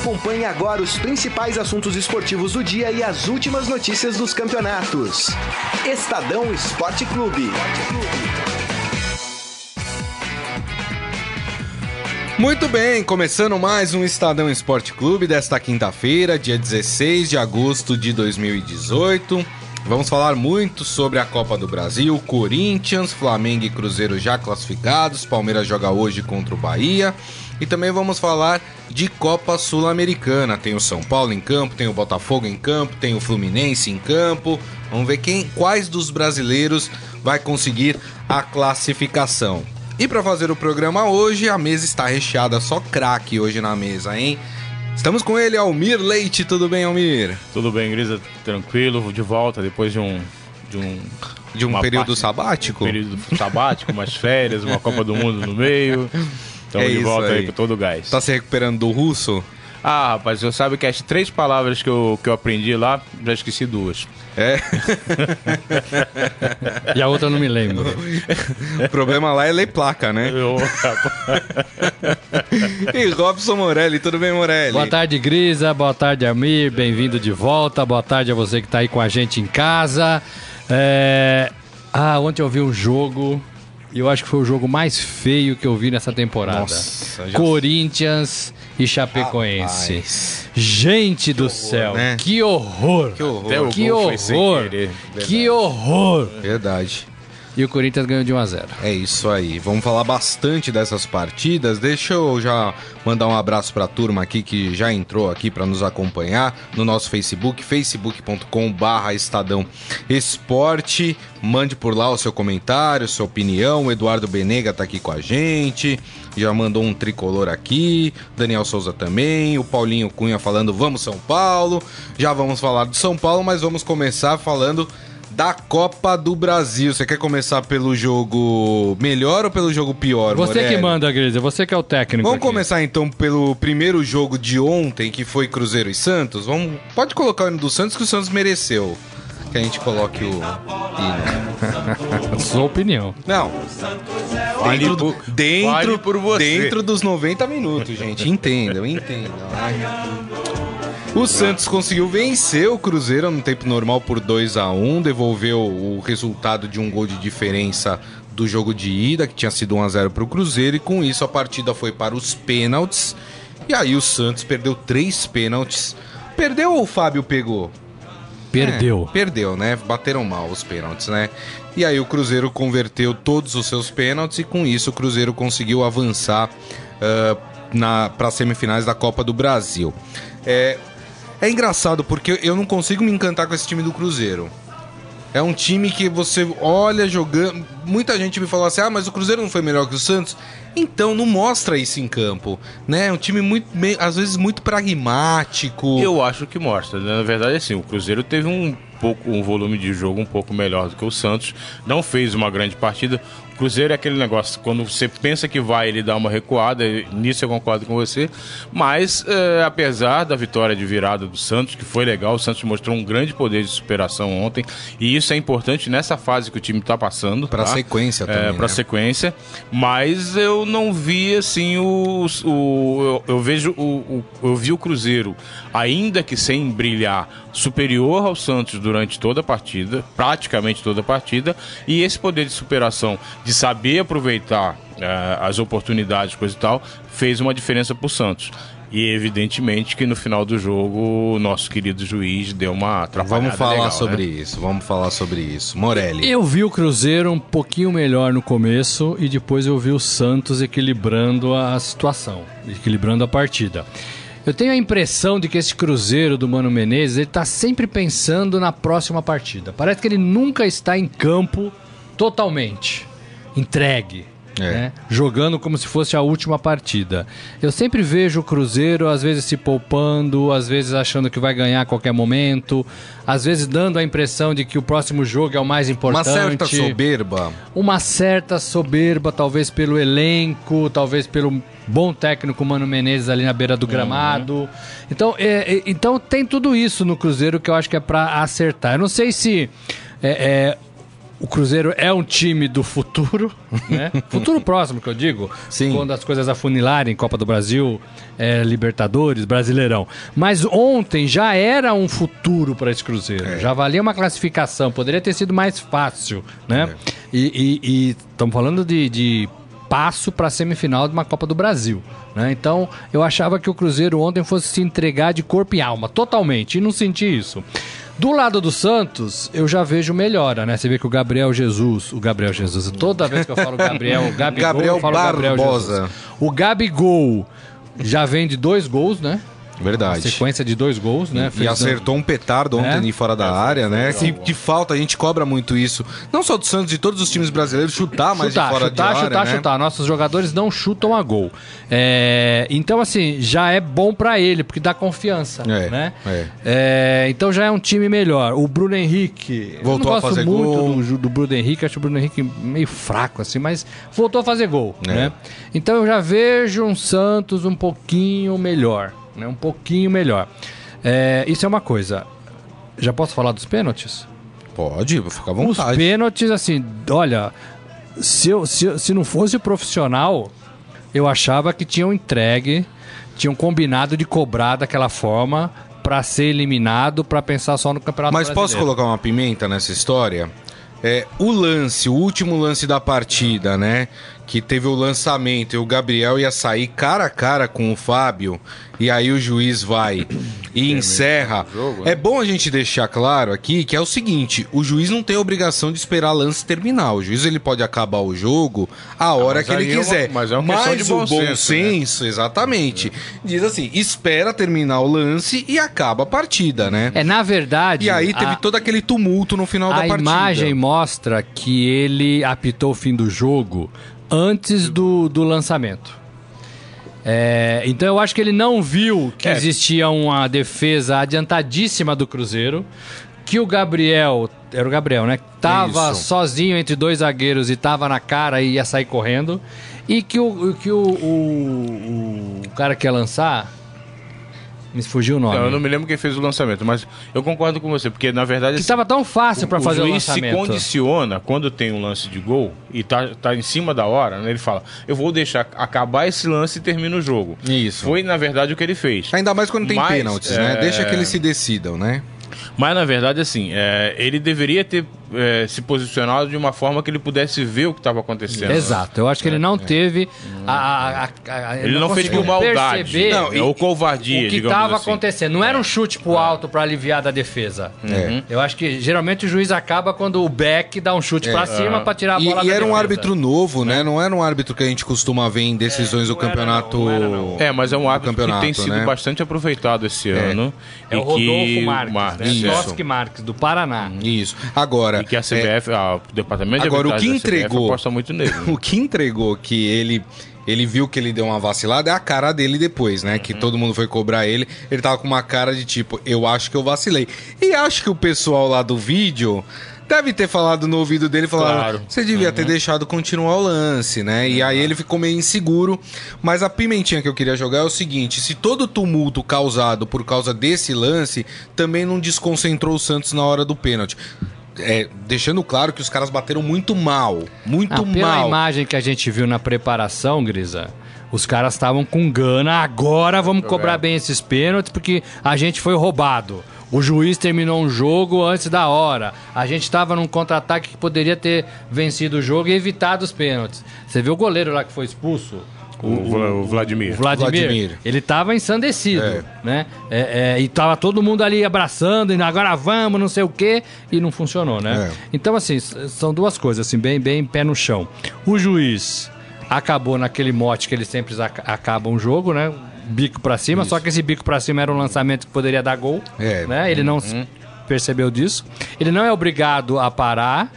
Acompanhe agora os principais assuntos esportivos do dia e as últimas notícias dos campeonatos. Estadão Esporte Clube. Muito bem, começando mais um Estadão Esporte Clube desta quinta-feira, dia 16 de agosto de 2018. Vamos falar muito sobre a Copa do Brasil, Corinthians, Flamengo e Cruzeiro já classificados, Palmeiras joga hoje contra o Bahia. E também vamos falar de Copa Sul-Americana. Tem o São Paulo em campo, tem o Botafogo em campo, tem o Fluminense em campo. Vamos ver quem, quais dos brasileiros vai conseguir a classificação. E para fazer o programa hoje, a mesa está recheada, só craque hoje na mesa, hein? Estamos com ele, Almir Leite. Tudo bem, Almir? Tudo bem, Grisa, tranquilo, de volta depois de um de um de um período parte, sabático? Um período sabático, umas férias, uma Copa do Mundo no meio. Estamos é de volta aí. aí com todo o gás. Tá se recuperando do russo? Ah, rapaz, eu sabe que as três palavras que eu, que eu aprendi lá, já esqueci duas. É. e a outra eu não me lembro. o problema lá é ler placa, né? Eu, e Robson Morelli, tudo bem, Morelli? Boa tarde, Grisa. Boa tarde, Amir. Bem-vindo de volta. Boa tarde a você que está aí com a gente em casa. É... Ah, ontem eu vi um jogo eu acho que foi o jogo mais feio que eu vi nessa temporada. Nossa. Corinthians e Chapecoense. Rapaz. Gente do horror, céu, né? que horror! Que horror! Que horror! Que horror! Verdade. E o Corinthians ganhou de 1 a 0. É isso aí. Vamos falar bastante dessas partidas. Deixa eu já mandar um abraço para a turma aqui que já entrou aqui para nos acompanhar no nosso Facebook, facebook.com/barra Estadão Esporte. Mande por lá o seu comentário, sua opinião. O Eduardo Benega tá aqui com a gente. Já mandou um tricolor aqui. Daniel Souza também. O Paulinho Cunha falando vamos São Paulo. Já vamos falar de São Paulo, mas vamos começar falando da Copa do Brasil. Você quer começar pelo jogo melhor ou pelo jogo pior, Você Morelli? que manda, Grisa. Você que é o técnico. Vamos aqui. começar então pelo primeiro jogo de ontem, que foi Cruzeiro e Santos. Vamos, pode colocar o hino do Santos que o Santos mereceu. Que a gente coloque o hino. Sua opinião. Não. Dentro, por, dentro, por dentro dos 90 minutos, gente. Entendam, entendam. O Santos conseguiu vencer o Cruzeiro no tempo normal por 2 a 1 devolveu o resultado de um gol de diferença do jogo de ida, que tinha sido 1 a 0 para o Cruzeiro, e com isso a partida foi para os pênaltis. E aí o Santos perdeu três pênaltis. Perdeu ou o Fábio pegou? Perdeu. É, perdeu, né? Bateram mal os pênaltis, né? E aí o Cruzeiro converteu todos os seus pênaltis e com isso o Cruzeiro conseguiu avançar uh, para as semifinais da Copa do Brasil. É, é engraçado porque eu não consigo me encantar com esse time do Cruzeiro. É um time que você olha jogando. Muita gente me falou assim: ah, mas o Cruzeiro não foi melhor que o Santos. Então, não mostra isso em campo. Né? É um time muito, às vezes, muito pragmático. Eu acho que mostra. Né? Na verdade, assim, o Cruzeiro teve um pouco um volume de jogo um pouco melhor do que o Santos. Não fez uma grande partida. Cruzeiro é aquele negócio, quando você pensa que vai, ele dá uma recuada, nisso eu concordo com você. Mas, é, apesar da vitória de virada do Santos, que foi legal, o Santos mostrou um grande poder de superação ontem, e isso é importante nessa fase que o time está passando. Para? Sequência também. É, Para né? sequência. Mas eu não vi, assim, o. o eu, eu vejo o, o, Eu vi o Cruzeiro, ainda que sem brilhar, superior ao Santos durante toda a partida, praticamente toda a partida, e esse poder de superação de saber aproveitar uh, as oportunidades, coisa e tal, fez uma diferença para o Santos. E evidentemente que no final do jogo o nosso querido juiz deu uma atrapalhada Vamos falar legal, né? sobre né? isso, vamos falar sobre isso. Morelli. Eu vi o Cruzeiro um pouquinho melhor no começo e depois eu vi o Santos equilibrando a situação, equilibrando a partida. Eu tenho a impressão de que esse Cruzeiro do Mano Menezes, ele tá sempre pensando na próxima partida. Parece que ele nunca está em campo totalmente entregue. É. Né? Jogando como se fosse a última partida. Eu sempre vejo o Cruzeiro, às vezes se poupando, às vezes achando que vai ganhar a qualquer momento, às vezes dando a impressão de que o próximo jogo é o mais importante. Uma certa soberba. Uma certa soberba, talvez pelo elenco, talvez pelo bom técnico Mano Menezes ali na beira do uhum. gramado. Uhum. Então, é, é, então tem tudo isso no Cruzeiro que eu acho que é para acertar. Eu não sei se. É, é o Cruzeiro é um time do futuro, né? futuro próximo, que eu digo. Sim. Quando as coisas afunilarem, Copa do Brasil, é, Libertadores, Brasileirão. Mas ontem já era um futuro para esse Cruzeiro. Já valia uma classificação, poderia ter sido mais fácil, né? E estamos falando de, de passo para a semifinal de uma Copa do Brasil. Né? Então, eu achava que o Cruzeiro ontem fosse se entregar de corpo e alma, totalmente, e não senti isso. Do lado do Santos, eu já vejo melhora, né? Você vê que o Gabriel Jesus, o Gabriel Jesus, toda vez que eu falo Gabriel, o Gabigol, Gabriel eu falo Gabriel Barbosa. Jesus. O Gabigol já vem de dois gols, né? Verdade. Sequência de dois gols, né? E acertou um petardo ontem É. ali fora da área, né? Que, falta, a gente cobra muito isso. Não só do Santos, de todos os times brasileiros, chutar mais chutar, de fora chutar, de área, chutar, né? chutar. Nossos jogadores não chutam a gol. É, então, assim, já é bom pra ele, porque dá confiança, É, né? é. É, então já é um time melhor. O Bruno Henrique... eu Voltou a fazer muito gol. Do, do Bruno Henrique, acho o Bruno Henrique meio fraco, assim, mas voltou a fazer gol, É. né? Então eu já vejo um Santos um pouquinho melhor, né? Um pouquinho melhor. É, isso é uma coisa. Já posso falar dos pênaltis? Pode, fica à Os vontade. pênaltis, assim, olha, se, eu, se, se não fosse profissional, eu achava que tinham entregue, tinham combinado de cobrar daquela forma pra ser eliminado, pra pensar só no Campeonato Mas posso Brasileiro. colocar uma pimenta nessa história? É, o lance, o último lance da partida, né? Que teve o lançamento e o Gabriel ia sair cara a cara com o Fábio. E aí o juiz vai e encerra. jogo, né? É bom a gente deixar claro aqui que é o seguinte: o juiz não tem a obrigação de esperar lance terminar. O juiz ele pode acabar o jogo a hora mas que ele aí é uma- quiser. mas é uma questão de o bom bom senso, né? senso, exatamente. Diz assim: espera terminar o lance e acaba a partida, né? É, na verdade. E aí teve a, todo aquele tumulto no final da a partida. imagem mostra que ele apitou o fim do jogo antes do, do lançamento. É, então eu acho que ele não viu que É. existia uma defesa adiantadíssima do Cruzeiro, que o Gabriel, era o Gabriel, né? Tava Isso. sozinho entre dois zagueiros e tava na cara e ia sair correndo, e que o, que o, o, o cara que ia lançar, me fugiu o nome. Não, eu não me lembro quem fez o lançamento, mas eu concordo com você, porque na verdade Que assim, tava tão fácil pra o fazer o, juiz se lançamento. condiciona quando tem um lance de gol e tá, tá em cima da hora, né? Ele fala, eu vou deixar acabar esse lance e termina o jogo. Isso. Foi, na verdade, o que ele fez. Ainda mais quando tem Mas, pênaltis, né? é, Deixa que eles se decidam, né? Mas, na verdade, assim, é, ele deveria ter é, se posicionado de uma forma que ele pudesse ver o que estava acontecendo. Exato, eu acho que ele não teve a, a- a- a- Ele não fez conseguiu por maldade. perceber Não, é o covardia, o que estava assim. acontecendo. Não era um chute pro alto para aliviar da defesa. É. Eu acho que geralmente o juiz acaba quando o back dá um chute pra cima pra tirar a E, bola e da era um árbitro novo, né? Não era um árbitro que a gente costuma ver em decisões do não campeonato. não, não era não. É, mas é um árbitro que tem sido né? bastante aproveitado esse ano. É o e que Rodolfo Marques, Marques, né? Marques, do Paraná. Isso. Agora, E que a CBF, ah, o departamento de Agora, o arbitragem que da CBF entregou- aposta muito nele. o que entregou que ele ele viu que ele deu uma vacilada é a cara dele depois, né? Uhum. Que todo mundo foi cobrar ele. Ele tava com uma cara de tipo, eu acho que eu vacilei. E acho que o pessoal lá do vídeo deve ter falado no ouvido dele, Claro. você devia Uhum. ter deixado continuar o lance, né? E aí ele ficou meio inseguro. Mas a pimentinha que eu queria jogar é o seguinte: se todo o tumulto causado por causa desse lance também não desconcentrou o Santos na hora do pênalti. É, deixando claro que os caras bateram muito mal. Muito Ah, pela mal. imagem que a gente viu na preparação, Grisa, os caras estavam com gana. Agora vamos cobrar bem esses pênaltis porque a gente foi roubado. O juiz terminou um jogo antes da hora. A gente estava num contra-ataque que poderia ter vencido o jogo e evitado os pênaltis. Você viu o goleiro lá que foi expulso? O, Vla- o Vladimir. O Vladimir, Vladimir. ele tava ensandecido, É. né? É, é, e tava todo mundo ali abraçando, e agora vamos, não sei o quê, e não funcionou, né? É. Então, assim, são duas coisas, assim, bem, bem pé no chão. O juiz acabou naquele mote que eles sempre ac- acabam o jogo, né? Bico pra cima, só que esse bico pra cima era um lançamento que poderia dar gol, É. né? Ele não s- percebeu disso. Ele não é obrigado a parar.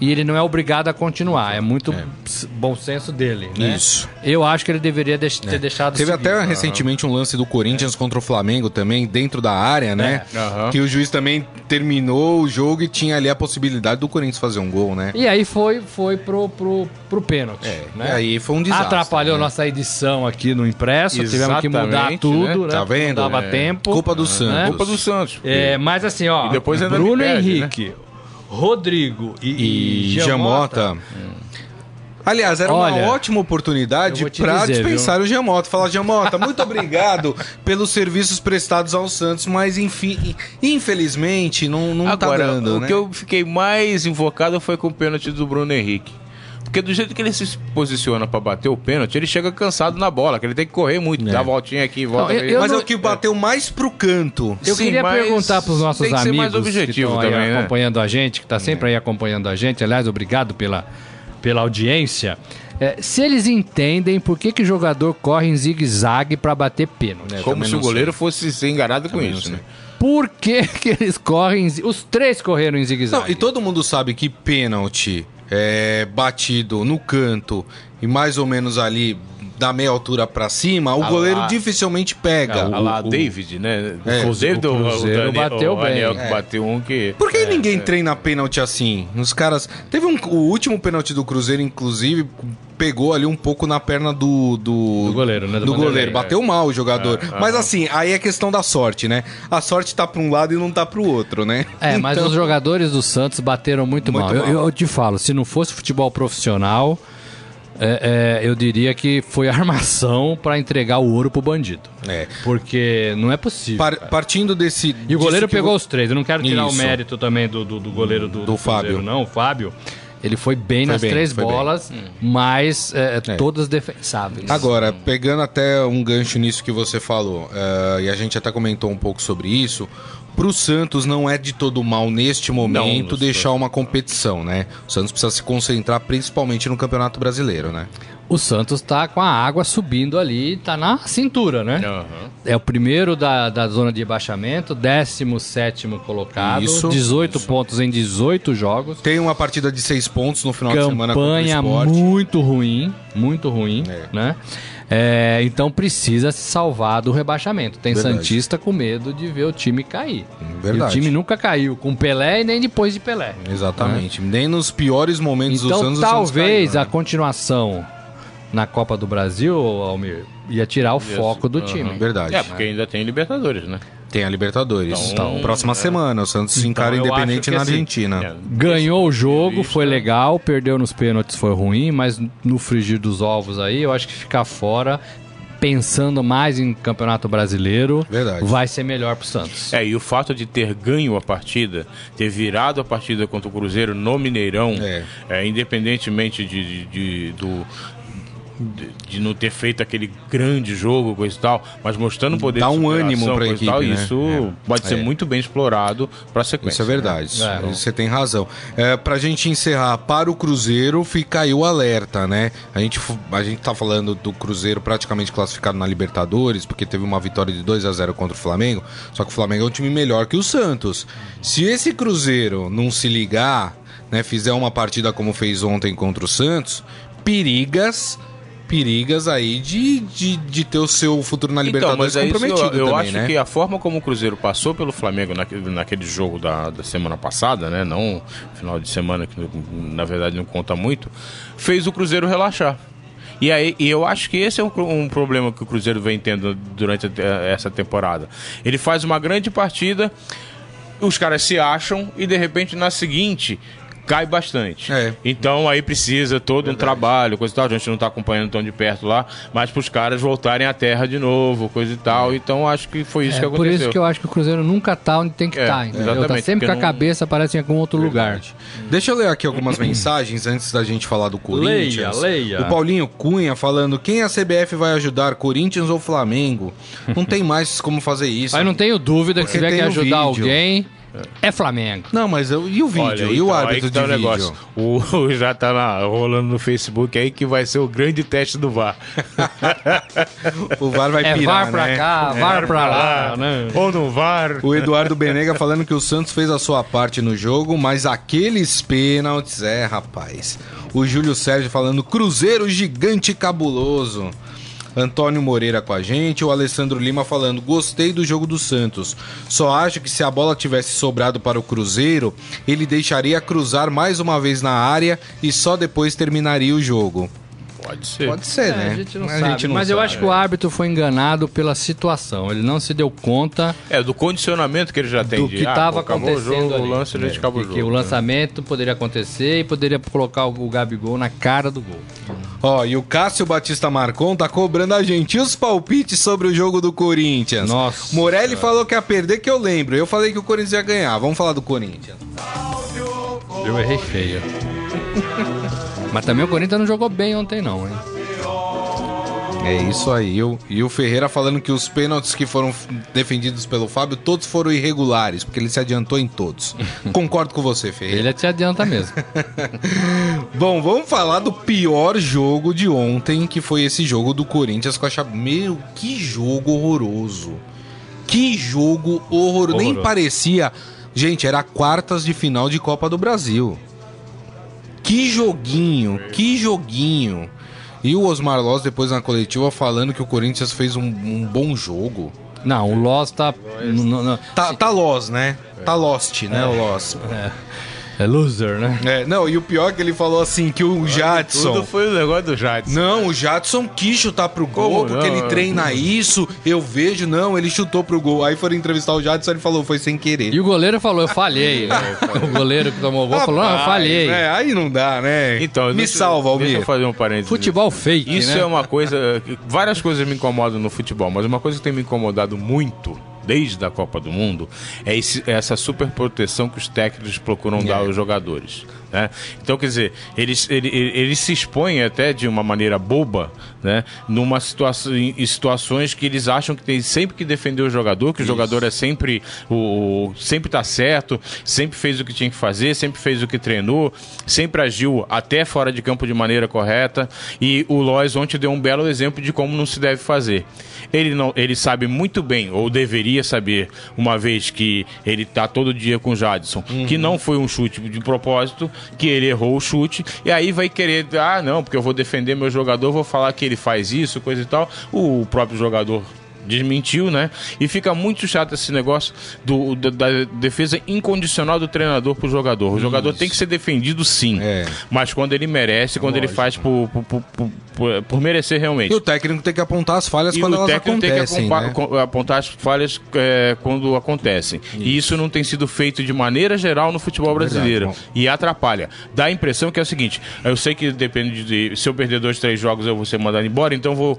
E ele não é obrigado a continuar. É muito s- bom senso dele, né? Isso. Eu acho que ele deveria deix- ter deixado Teve seguir. até recentemente um lance do Corinthians contra o Flamengo também, dentro da área, né? É. Aham. Que o juiz também terminou o jogo e tinha ali a possibilidade do Corinthians fazer um gol, né? E aí foi, foi pro, pro, pro pênalti. É, né? aí foi um desastre. Atrapalhou né? nossa edição aqui no impresso, tivemos que mudar Exatamente, tudo, né? Tá porque vendo? Não dava É. tempo. Culpa do Santos. né? Culpa do Santos. É, mas assim, ó, E depois Bruno perde, Henrique, Rodrigo e, E Giamota. Aliás, era Olha, uma ótima oportunidade para dispensar o Giamota. Falar, Giamota, muito obrigado pelos serviços prestados ao Santos, mas enfim, infelizmente não, não tá Agora, dando, o né? que eu fiquei mais invocado foi com o pênalti do Bruno Henrique. Porque do jeito que ele se posiciona pra bater o pênalti, ele chega cansado na bola, que ele tem que correr muito, dar a voltinha aqui, volta Não, eu- eu Mas não- é o que bateu mais pro canto. Eu Sim, queria perguntar para os nossos tem que ser amigos mais objetivo que estão aí também, né? acompanhando a gente, que está sempre aí acompanhando a gente. Aliás, obrigado pela, pela audiência. É, se eles entendem por que, que o jogador corre em zigue-zague para bater pênalti. É, Como se o goleiro sei. fosse ser enganado com isso, né? Por que, que eles correm? Os três correram em zigue-zague. Não, e todo mundo sabe que pênalti é batido no canto e mais ou menos ali da meia altura pra cima, o Ah goleiro lá. dificilmente pega. Ah lá, o- David, né? É, o Cruzeiro, o do- Cruzeiro o Daniel, bateu o Daniel bem. que bateu um que... Por que É, ninguém é. treina pênalti assim? Os caras. Teve um. O último pênalti do Cruzeiro, inclusive, pegou ali um pouco na perna do. Do, Do goleiro, né? Do Do, goleiro. é. Bateu mal o jogador. É, Mas aham. assim, aí é questão da sorte, né? A sorte tá pra um lado e não tá pro outro, né? É, mas Então- os jogadores do Santos bateram muito, Muito mal. Mal. Eu, eu te falo, se não fosse futebol profissional, é, é, eu diria que foi armação para entregar o ouro pro bandido. É. Porque não é possível. Par- partindo desse. E o goleiro pegou vo- os três. Eu não quero tirar Isso. o mérito também do, do, do goleiro do, Do do Fábio. Cruzeiro, não, o Fábio. Ele foi bem Foi nas bem, três foi bem. bolas, mas é, É. todas defensáveis. Agora, pegando até um gancho nisso que você falou, eh, e a gente até comentou um pouco sobre isso, pro Santos não é de todo mal neste momento no deixar uma competição, né? O Santos precisa se concentrar principalmente no Campeonato Brasileiro, né? O Santos tá com a água subindo ali, tá na cintura, né? Aham. É o primeiro da, da zona de baixamento, 17 colocado, Isso, 18 pontos em 18 jogos. Tem uma partida de seis pontos no final de semana Campanha contra o Sport. muito ruim, muito ruim, É. né? É, então precisa se salvar do rebaixamento. Tem Verdade. Santista com medo de ver o time cair. Verdade. E o time nunca caiu com Pelé e nem depois de Pelé. Exatamente. Nem nos piores momentos do Então Santos o Santos talvez caiu, a né? continuação na Copa do Brasil, Almir, ia tirar o foco do Aham. time. Verdade. É, porque ainda tem Libertadores, né? Tem a Libertadores. Então, Próxima semana, o Santos encara eu Independente na assim, Argentina. é, Ganhou o jogo, foi legal, perdeu nos pênaltis, foi ruim, mas no frigir dos ovos aí, eu acho que ficar fora, pensando mais em Campeonato Brasileiro, Verdade. vai ser melhor pro Santos. É, e o fato de ter ganho a partida, ter virado a partida contra o Cruzeiro no Mineirão, É. é, independentemente de, de- de- do. De, de não ter feito aquele grande jogo, coisa e tal, mas mostrando o poder Dá um ânimo coisa e equipe, tal, né? Isso É. pode ser É. muito bem explorado para sequência. Isso é verdade. É. Você tem razão. É, pra gente encerrar, para o Cruzeiro, fica aí o alerta, né? A gente, a gente tá falando do Cruzeiro praticamente classificado na Libertadores, porque teve uma vitória de 2 a 0 contra o Flamengo. Só que o Flamengo é um time melhor que o Santos. Se esse Cruzeiro não se ligar, né, fizer uma partida como fez ontem contra o Santos, perigas. Perigas aí de, de, de ter o seu futuro na Então, Libertadores mas é isso, eu, comprometido eu também, acho né? que a forma como o Cruzeiro passou pelo Flamengo naquele, naquele jogo da, da semana passada, né? Não final de semana, que na verdade não conta muito, fez o Cruzeiro relaxar. E aí, e eu acho que esse é um, um problema que o Cruzeiro vem tendo durante te- essa temporada. Ele faz uma grande partida, os caras se acham e de repente na seguinte cai bastante. É. Então aí precisa todo um trabalho, coisa e tal. A gente não está acompanhando tão de perto lá, mas para os caras voltarem à terra de novo, coisa e tal. Então acho que foi isso É que por aconteceu. isso que eu acho que o Cruzeiro nunca tá onde tem que É, estar, tá, entendeu? Tá exatamente, sempre com a não- cabeça, parece em algum outro lugar. Deixa eu ler aqui algumas mensagens antes da gente falar do Corinthians. Leia, leia. O Paulinho Cunha falando: quem a CBF vai ajudar, Corinthians ou Flamengo? Não tem mais como fazer isso. Mas não tenho dúvida que se tiver tem que ajudar vídeo. alguém, é Flamengo. Não, mas eu- e o vídeo? Olha, e o então, aí árbitro tá de o vídeo? negócio. O, o- já tá lá, rolando no Facebook aí que vai ser o grande teste do VAR. O VAR vai É pirar, VAR pra né? cá, VAR pra lá, né? Ou no VAR. O Eduardo Benega falando que o Santos fez a sua parte no jogo, mas aqueles pênaltis, é, rapaz. O Júlio Sérgio falando Cruzeiro gigante cabuloso. Antônio Moreira com a gente, o Alessandro Lima falando: gostei do jogo do Santos. Só acho que se a bola tivesse sobrado para o Cruzeiro, ele deixaria cruzar mais uma vez na área e só depois terminaria o jogo. Pode ser. Pode ser, É, né? a gente não Mas sabe. Mas eu sabe. acho que o árbitro foi enganado pela situação. Ele não se deu conta É, do condicionamento que ele já tem. do de, que ah, estava acabou acontecendo. O, jogo, ali. o lance, a gente É, acabou o e jogo. Que o né? lançamento poderia acontecer e poderia colocar o Gabigol na cara do gol. Ó, e o Cássio Batista Marcon tá cobrando a gente. E os palpites sobre o jogo do Corinthians? Nossa. Morelli falou que ia perder, que eu lembro. Eu falei que o Corinthians ia ganhar. Vamos falar do Corinthians. Eu errei feio. Mas também o Corinthians não jogou bem ontem, não, hein? É isso aí. E o- E o Ferreira falando que os pênaltis que foram defendidos pelo Fábio, todos foram irregulares, porque ele se adiantou em todos. Concordo com você, Ferreira. Ele te adianta mesmo. Bom, vamos falar do pior jogo de ontem, que foi esse jogo do Corinthians com a Chape. Meu, que jogo horroroso. Que jogo horroroso. Nem parecia. Gente, era quartas de final de Copa do Brasil. Que joguinho, que joguinho. E o Osmar Loz depois na coletiva falando que o Corinthians fez um, um bom jogo. Não, o Loss tá. n- Tá, tá Loz, né? Tá Lost, né, o Loz. É loser, né? É, não, e o pior é que ele falou assim, que o Jadson... Tudo foi o negócio do Jadson. Não, o Jadson quis chutar pro gol, Como porque não? ele treina isso, eu vejo, não, ele chutou pro gol. Aí foram entrevistar o Jadson, ele falou, foi sem querer. E o goleiro falou, eu falhei. né? o goleiro que tomou o gol falou, não, eu falei. É, aí não dá, né? Então, Me deixa- salva, Almir. Deixa eu fazer um parênteses. Futebol fake, Isso né? é uma coisa. Várias coisas me incomodam no futebol, mas uma coisa que tem me incomodado muito. Desde a Copa do Mundo, é esse- é essa super proteção que os técnicos procuram dar aos jogadores. Né? Então, quer dizer, eles, ele- ele- eles se expõem até de uma maneira boba, né? Numa situação, em situações que eles acham que tem sempre que defender o jogador, que o jogador é sempre o, sempre tá certo, sempre fez o que tinha que fazer, sempre fez o que treinou, sempre agiu até fora de campo de maneira correta. E o Lois ontem deu um belo exemplo de como não se deve fazer. Ele não, ele sabe muito bem, ou deveria saber, uma vez que ele tá todo dia com o Jadson, que não foi um chute de propósito, que ele errou o chute, e aí vai querer, ah, não, porque eu vou defender meu jogador, vou falar que ele faz isso, coisa e tal. O próprio jogador desmentiu, né? E fica muito chato esse negócio do, da, da defesa incondicional do treinador pro jogador. O jogador tem que ser defendido sim, É. mas quando ele merece, quando ele faz por, por, por, por- por- merecer realmente. E o técnico tem que apontar as falhas E quando o elas técnico tem que acontecem, né? apontar as falhas é, quando acontecem. E isso não tem sido feito de maneira geral no futebol brasileiro. Verdade, e atrapalha. Dá a impressão que é o seguinte: eu sei que depende de. Se eu perder dois, três jogos, eu vou ser mandado embora, então vou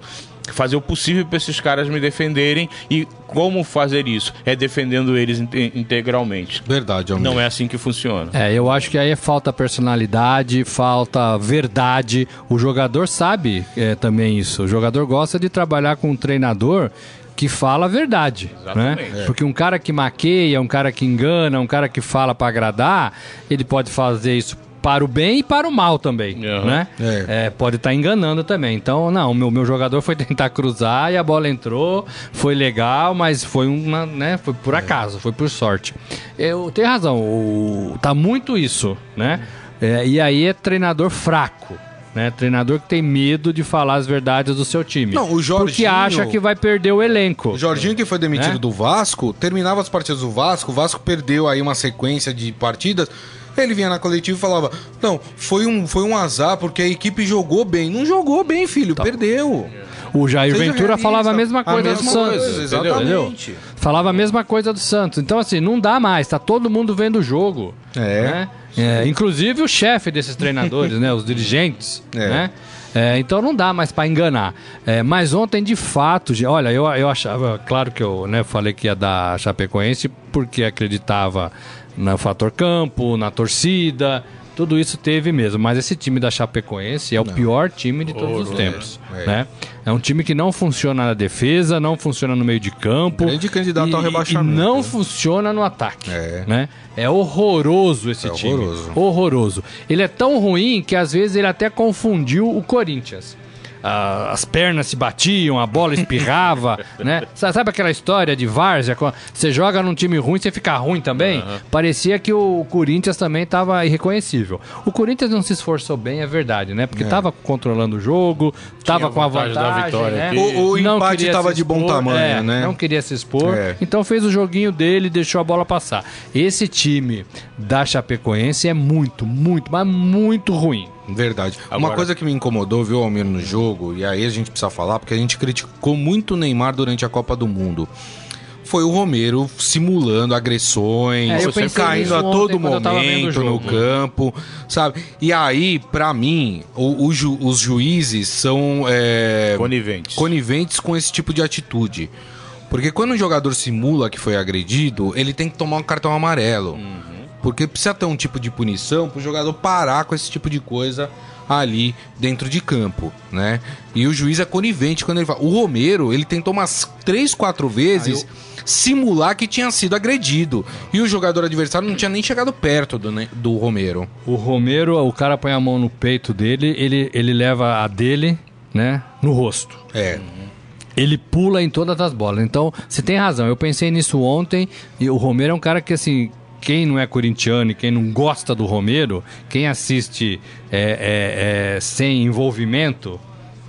fazer o possível para esses caras me defenderem. E como fazer isso? É defendendo eles inte- integralmente. Verdade, Almir. Não é assim que funciona. É, eu acho que aí falta personalidade, falta verdade. O jogador sabe é, também isso. O jogador gosta de trabalhar com um treinador que fala a verdade, né? Exatamente. Porque um cara que maqueia, um cara que engana, um cara que fala pra agradar, ele pode fazer isso para o bem e para o mal também, Uhum. né? É. É, pode estar enganando também. Então, não, o meu, meu jogador foi tentar cruzar e a bola entrou, foi legal, mas foi uma, né, foi por acaso, foi por sorte. Eu tenho razão, o, tá muito isso, né? É, e aí é treinador fraco. Né, treinador que tem medo de falar as verdades do seu time. Não, o Jorginho- Porque acha que vai perder o elenco. O Jorginho, que foi demitido Né? do Vasco, terminava as partidas do Vasco, o Vasco perdeu aí uma sequência de partidas. Ele vinha na coletiva e falava: Não, foi um, foi um azar porque a equipe jogou bem. Não jogou bem, filho, perdeu. O Jair Seja Ventura realista. falava a mesma coisa do mesma Santos. coisa, entendeu? exatamente. Falava a mesma coisa do Santos. Então, assim, não dá mais. Tá todo mundo vendo o jogo. É. né? É, inclusive o chefe desses treinadores, né? Os dirigentes. É. Né? É, então não dá mais para enganar. É, mas ontem, de fato, olha, eu, eu achava, claro que eu né, falei que ia dar a Chapecoense porque acreditava no fator campo, na torcida, tudo isso teve mesmo. Mas esse time da Chapecoense é o pior time de todos os tempos. é. Né? É um time que não funciona na defesa, não funciona no meio de campo. Grande candidato e- ao rebaixamento, E não né? funciona no ataque. É. Né? É horroroso esse É time. horroroso. Horroroso. Ele é tão ruim que às vezes ele até confundiu o Corinthians. As pernas se batiam, a bola espirrava, né? Sa- Sabe aquela história de várzea? Você joga num time ruim, você fica ruim também? Parecia que o Corinthians também estava irreconhecível. O Corinthians não se esforçou bem, é verdade, né? Porque estava controlando o jogo, estava com a vantagem da vitória né? O- o Não empate queria tava se de bom tamanho, é, né? Não queria se expor. É. Então fez o joguinho dele e deixou a bola passar. Esse time da Chapecoense é muito, muito, mas muito ruim. Verdade. Uma Agora- coisa que me incomodou, viu, Almir, no jogo, e aí a gente precisa falar, porque a gente criticou muito o Neymar durante a Copa do Mundo. Foi o Romero simulando agressões, É, caindo a todo momento no campo, sabe? E aí, pra mim, o- o ju- os juízes são é, Coniventes. coniventes com esse tipo de atitude. Porque quando um jogador simula que foi agredido, ele tem que tomar um cartão amarelo. Uhum. Porque precisa ter um tipo de punição pro jogador parar com esse tipo de coisa ali dentro de campo, né? E o juiz é conivente quando ele fala. O Romero, ele tentou umas três, quatro vezes simular que tinha sido agredido. E o jogador adversário não tinha nem chegado perto do, ne- do Romero. O Romero, o cara põe a mão no peito dele, ele, ele leva a dele, né, no rosto. É. Ele pula em todas as bolas. Então, você tem razão. Eu pensei nisso ontem e o Romero é um cara que, assim, quem não é corintiano e quem não gosta do Romero, quem assiste é, é, é, sem envolvimento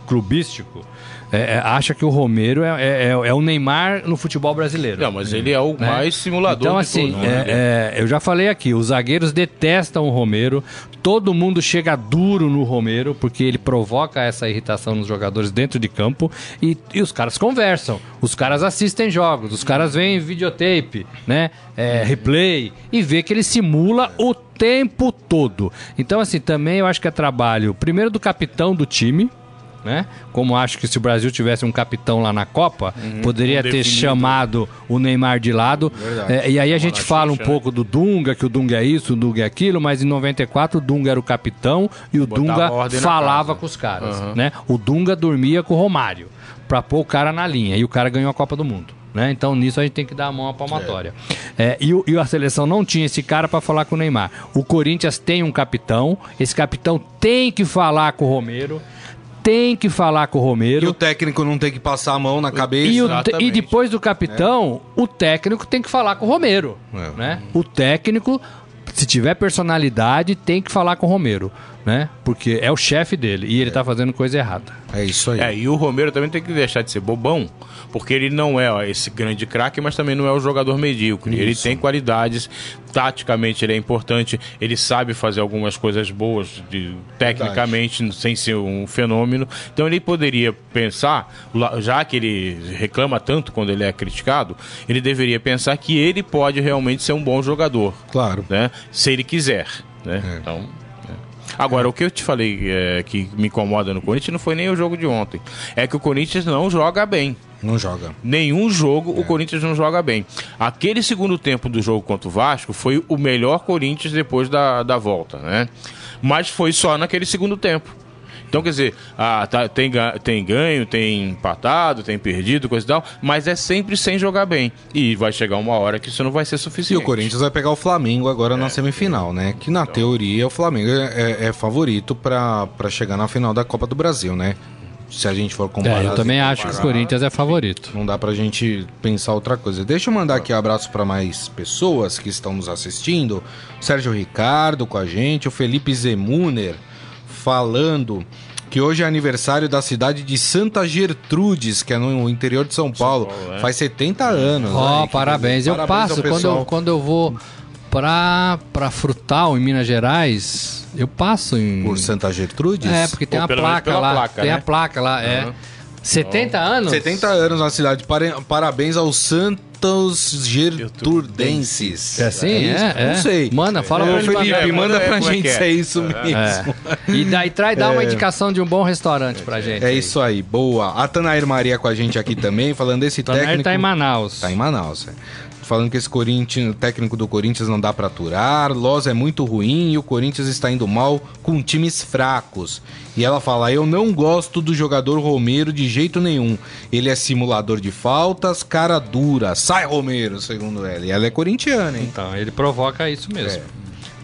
clubístico, é, é, acha que o Romero é, é, é- é o Neymar no futebol brasileiro. Não, mas ele é o né? mais simulador Então, assim, todos. né? é- é, eu já falei aqui, os zagueiros detestam o Romero, todo mundo chega duro no Romero, porque ele provoca essa irritação nos jogadores dentro de campo e, e os caras conversam, os caras assistem jogos, os caras veem videotape, né? é, replay, e vê que ele simula o tempo todo. Então, assim, também eu acho que é trabalho, primeiro do capitão do time, né? Como acho que se o Brasil tivesse um capitão lá na Copa, poderia um ter chamado o Neymar de lado. É, e aí a gente fala um pouco do Dunga, que o Dunga é isso, o Dunga é aquilo, mas em 94 o Dunga era o capitão e o Botava Dunga falava com os caras, Aham. né? O Dunga dormia com o Romário pra pôr o cara na linha e o cara ganhou a Copa do Mundo. Né? Então nisso a gente tem que dar a mão à palmatória. É, e, o- e a seleção não tinha esse cara pra falar com o Neymar. O Corinthians tem um capitão, esse capitão tem que falar com o Romero, tem que falar com o Romero. E o técnico não tem que passar a mão na cabeça. E, o e depois do capitão, o técnico tem que falar com o Romero. É. Né? O técnico, se tiver personalidade, tem que falar com o Romero. Né? Porque é o chefe dele e ele tá fazendo coisa errada. É isso aí. É, e o Romero também tem que deixar de ser bobão, porque ele não é ó, esse grande craque, mas também não é o jogador medíocre. Ele tem qualidades, taticamente ele é importante, ele sabe fazer algumas coisas boas, de- tecnicamente, sem ser um fenômeno. Então ele poderia pensar, já que ele reclama tanto quando ele é criticado, ele deveria pensar que ele pode realmente ser um bom jogador Claro. né? Se ele quiser, né? É. Então. Agora, o que eu te falei é, que me incomoda no Corinthians não foi nem o jogo de ontem. É que o Corinthians não joga bem. Não joga. Nenhum jogo É. o Corinthians não joga bem. Aquele segundo tempo do jogo contra o Vasco foi o melhor Corinthians depois da, da volta, né? Mas foi só naquele segundo tempo. Então, quer dizer, ah, tá- tem, tem ganho, tem empatado, tem perdido, coisa e tal, mas é sempre sem jogar bem. E vai chegar uma hora que isso não vai ser E suficiente. o Corinthians vai pegar o Flamengo agora na semifinal, né? Que na teoria o Flamengo é, é favorito pra pra chegar na final da Copa do Brasil, né? Se a gente for comparar. É, eu também assim, acho que o comparar, Corinthians é favorito. Não dá pra gente pensar outra coisa. Deixa eu mandar aqui um abraço pra mais pessoas que estão nos assistindo. Sérgio Ricardo com a gente, o Felipe Zemuner falando que hoje é aniversário da cidade de Santa Gertrudes, que é no interior de São Paulo. Paulo, é. Faz 70 anos. Ó, né? Que- parabéns. Eu parabéns ao passo, quando eu, quando eu vou pra, pra Frutal, em Minas Gerais, eu passo em... Por Santa Gertrudes? É, porque tem Ou a placa lá. placa, tem né? a placa lá, é. Aham. 70 anos? 70 anos na cidade. Parabéns aos Santos Gertrudenses. É assim? isso? É, é. Não sei. Manda, fala pra ele Felipe, pra- manda É, pra é gente é? se é isso mesmo. É. E daí traz, dá uma indicação de um bom restaurante pra gente. É isso aí, boa. A Tanair Maria com a gente aqui também, falando desse Tanair técnico. tá em Manaus. Tá em Manaus, é. Falando que esse Corinthians, técnico do Corinthians não dá pra aturar, Loz é muito ruim e o Corinthians está indo mal com times fracos. E ela fala: Eu não gosto do jogador Romero de jeito nenhum. Ele é simulador de faltas, cara dura. Sai, Romero, segundo ela. E ela é corintiana, hein? Então, ele provoca isso mesmo.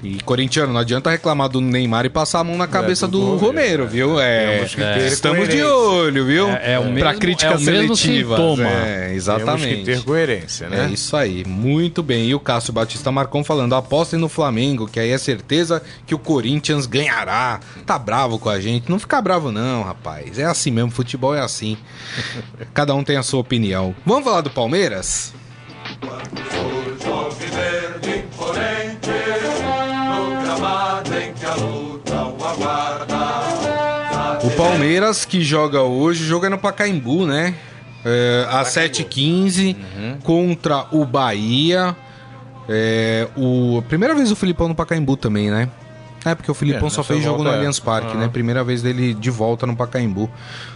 E corintiano, não adianta reclamar do Neymar e passar a mão na cabeça do do, Romero, Romero, viu? É, Temos que ter estamos de olho, viu? É- é o pra mesmo- é o mesmo seletivas. sintoma. É, Temos exatamente. que ter coerência, né? É isso aí, muito bem. E o Cássio Batista Marcon falando: apostem no Flamengo, que aí é certeza que o Corinthians ganhará. Tá bravo com a gente? Não fica bravo, não, rapaz. É assim mesmo, futebol é assim. Cada um tem a sua opinião. Vamos falar do Palmeiras? Verde Palmeiras que joga hoje, é no Pacaembu, né? É, às 7h15 Uhum. contra o Bahia. É, o, primeira vez o Filipão no Pacaembu também, né? É, porque o Filipão É, só fez jogo no é. Allianz Parque, Ah. né? Primeira vez dele de volta no Pacaembu.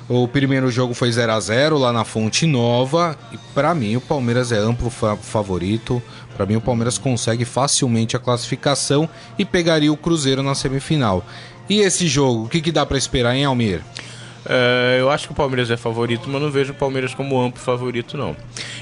O primeiro jogo foi 0 a 0 lá na Fonte Nova. E pra mim o Palmeiras é amplo fa- favorito. Pra mim o Palmeiras consegue facilmente a classificação e pegaria o Cruzeiro na semifinal. E esse jogo, o que, que dá pra esperar, hein, Almir? É, eu acho que o Palmeiras é favorito, mas não vejo o Palmeiras como amplo favorito, não.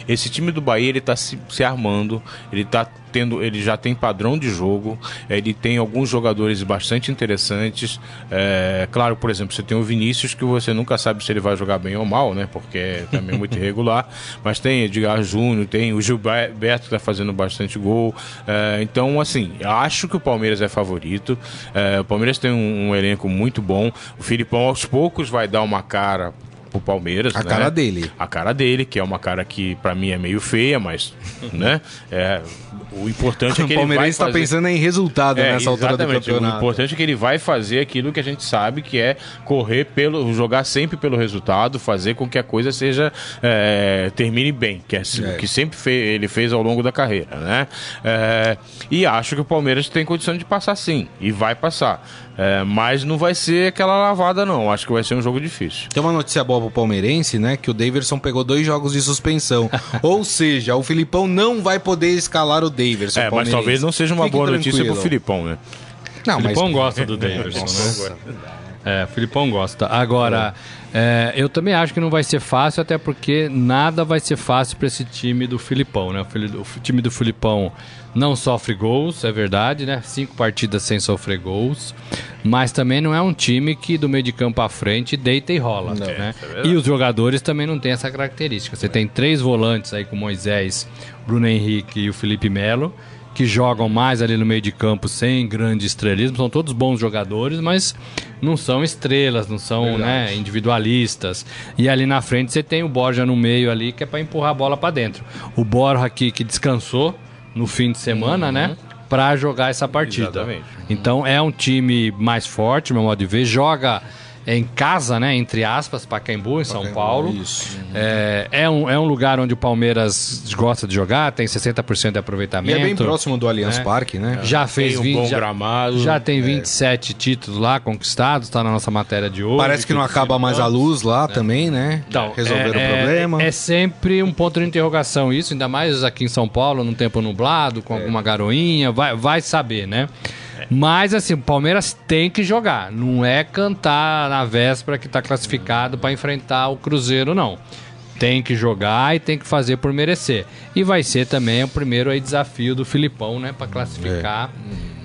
Esse time do Bahia, ele tá se, se armando, ele tá tendo, ele já tem padrão de jogo, ele tem alguns jogadores bastante interessantes. É, claro, por exemplo, você tem o Vinícius, que você nunca sabe se ele vai jogar bem ou mal, né? Porque é também muito irregular. Mas tem Edgar Júnior, tem o Gilberto, que tá fazendo bastante gol. É, então, assim, acho que o Palmeiras é favorito. É, o Palmeiras tem um, um elenco muito bom. O Filipão, aos poucos, vai dar uma cara pro Palmeiras. A né? cara dele. A cara dele, que é uma cara que pra mim é meio feia, mas, né? É, o importante é O que ele vai Palmeirense tá fazer... pensando em resultado É, nessa altura do exatamente. O campeonato. importante é que ele vai fazer aquilo que a gente sabe que é correr pelo, jogar sempre pelo resultado, fazer com que a coisa seja é, termine bem, que é o que sempre fe- ele fez ao longo da carreira, né? É, e acho que o Palmeiras tem condição de passar sim e vai passar, É, mas não vai ser aquela lavada não. Acho que vai ser um jogo difícil. Tem uma notícia boa pro palmeirense, né? Que o Daverson pegou dois jogos de suspensão. Ou seja, o Filipão não vai poder escalar o Daverson. É, mas talvez não seja uma Fique boa notícia tranquilo. pro Filipão, né? Não, O mas Filipão gosta do Davidson, né? É, o Filipão gosta. Agora, é, eu também acho que não vai ser fácil, até porque nada vai ser fácil para esse time do Filipão, né? O, Fili- o f- time do Filipão não sofre gols, é verdade, né? Cinco partidas sem sofrer gols, mas também não é um time que do meio de campo à frente deita e rola, né? e os jogadores também não têm essa característica. Você tem três volantes aí com o Moisés, Bruno Henrique e o Felipe Melo que jogam mais ali no meio de campo sem grande estrelismo, são todos bons jogadores, mas não são estrelas, não são né, individualistas. E ali na frente você tem o Borja no meio ali, que é para empurrar a bola para dentro. O Borja aqui que descansou no fim de semana, né? Para jogar essa partida. Exatamente. Então é um time mais forte, meu modo de ver. Joga em casa, né? Entre aspas, Pacaembu, em São Paulo. Isso. É, é, um, é um lugar onde o Palmeiras gosta de jogar, tem 60% de E aproveitamento. é bem próximo do Allianz É. Parque, né? Já fez Tem um 20, bom já, gramado. já tem 27 títulos lá conquistados, tá na nossa matéria de hoje. Parece que não acaba mais a luz lá também, né? Então, Resolveram é, o problema. É, é sempre um ponto de interrogação isso, ainda mais aqui em São Paulo, num tempo nublado, com alguma garoinha, vai, vai saber, né? Mas assim, o Palmeiras tem que jogar, não é cantar na véspera que tá classificado para enfrentar o Cruzeiro, não. Tem que jogar e tem que fazer por merecer. E vai ser também o primeiro aí desafio do Filipão, né, para classificar é.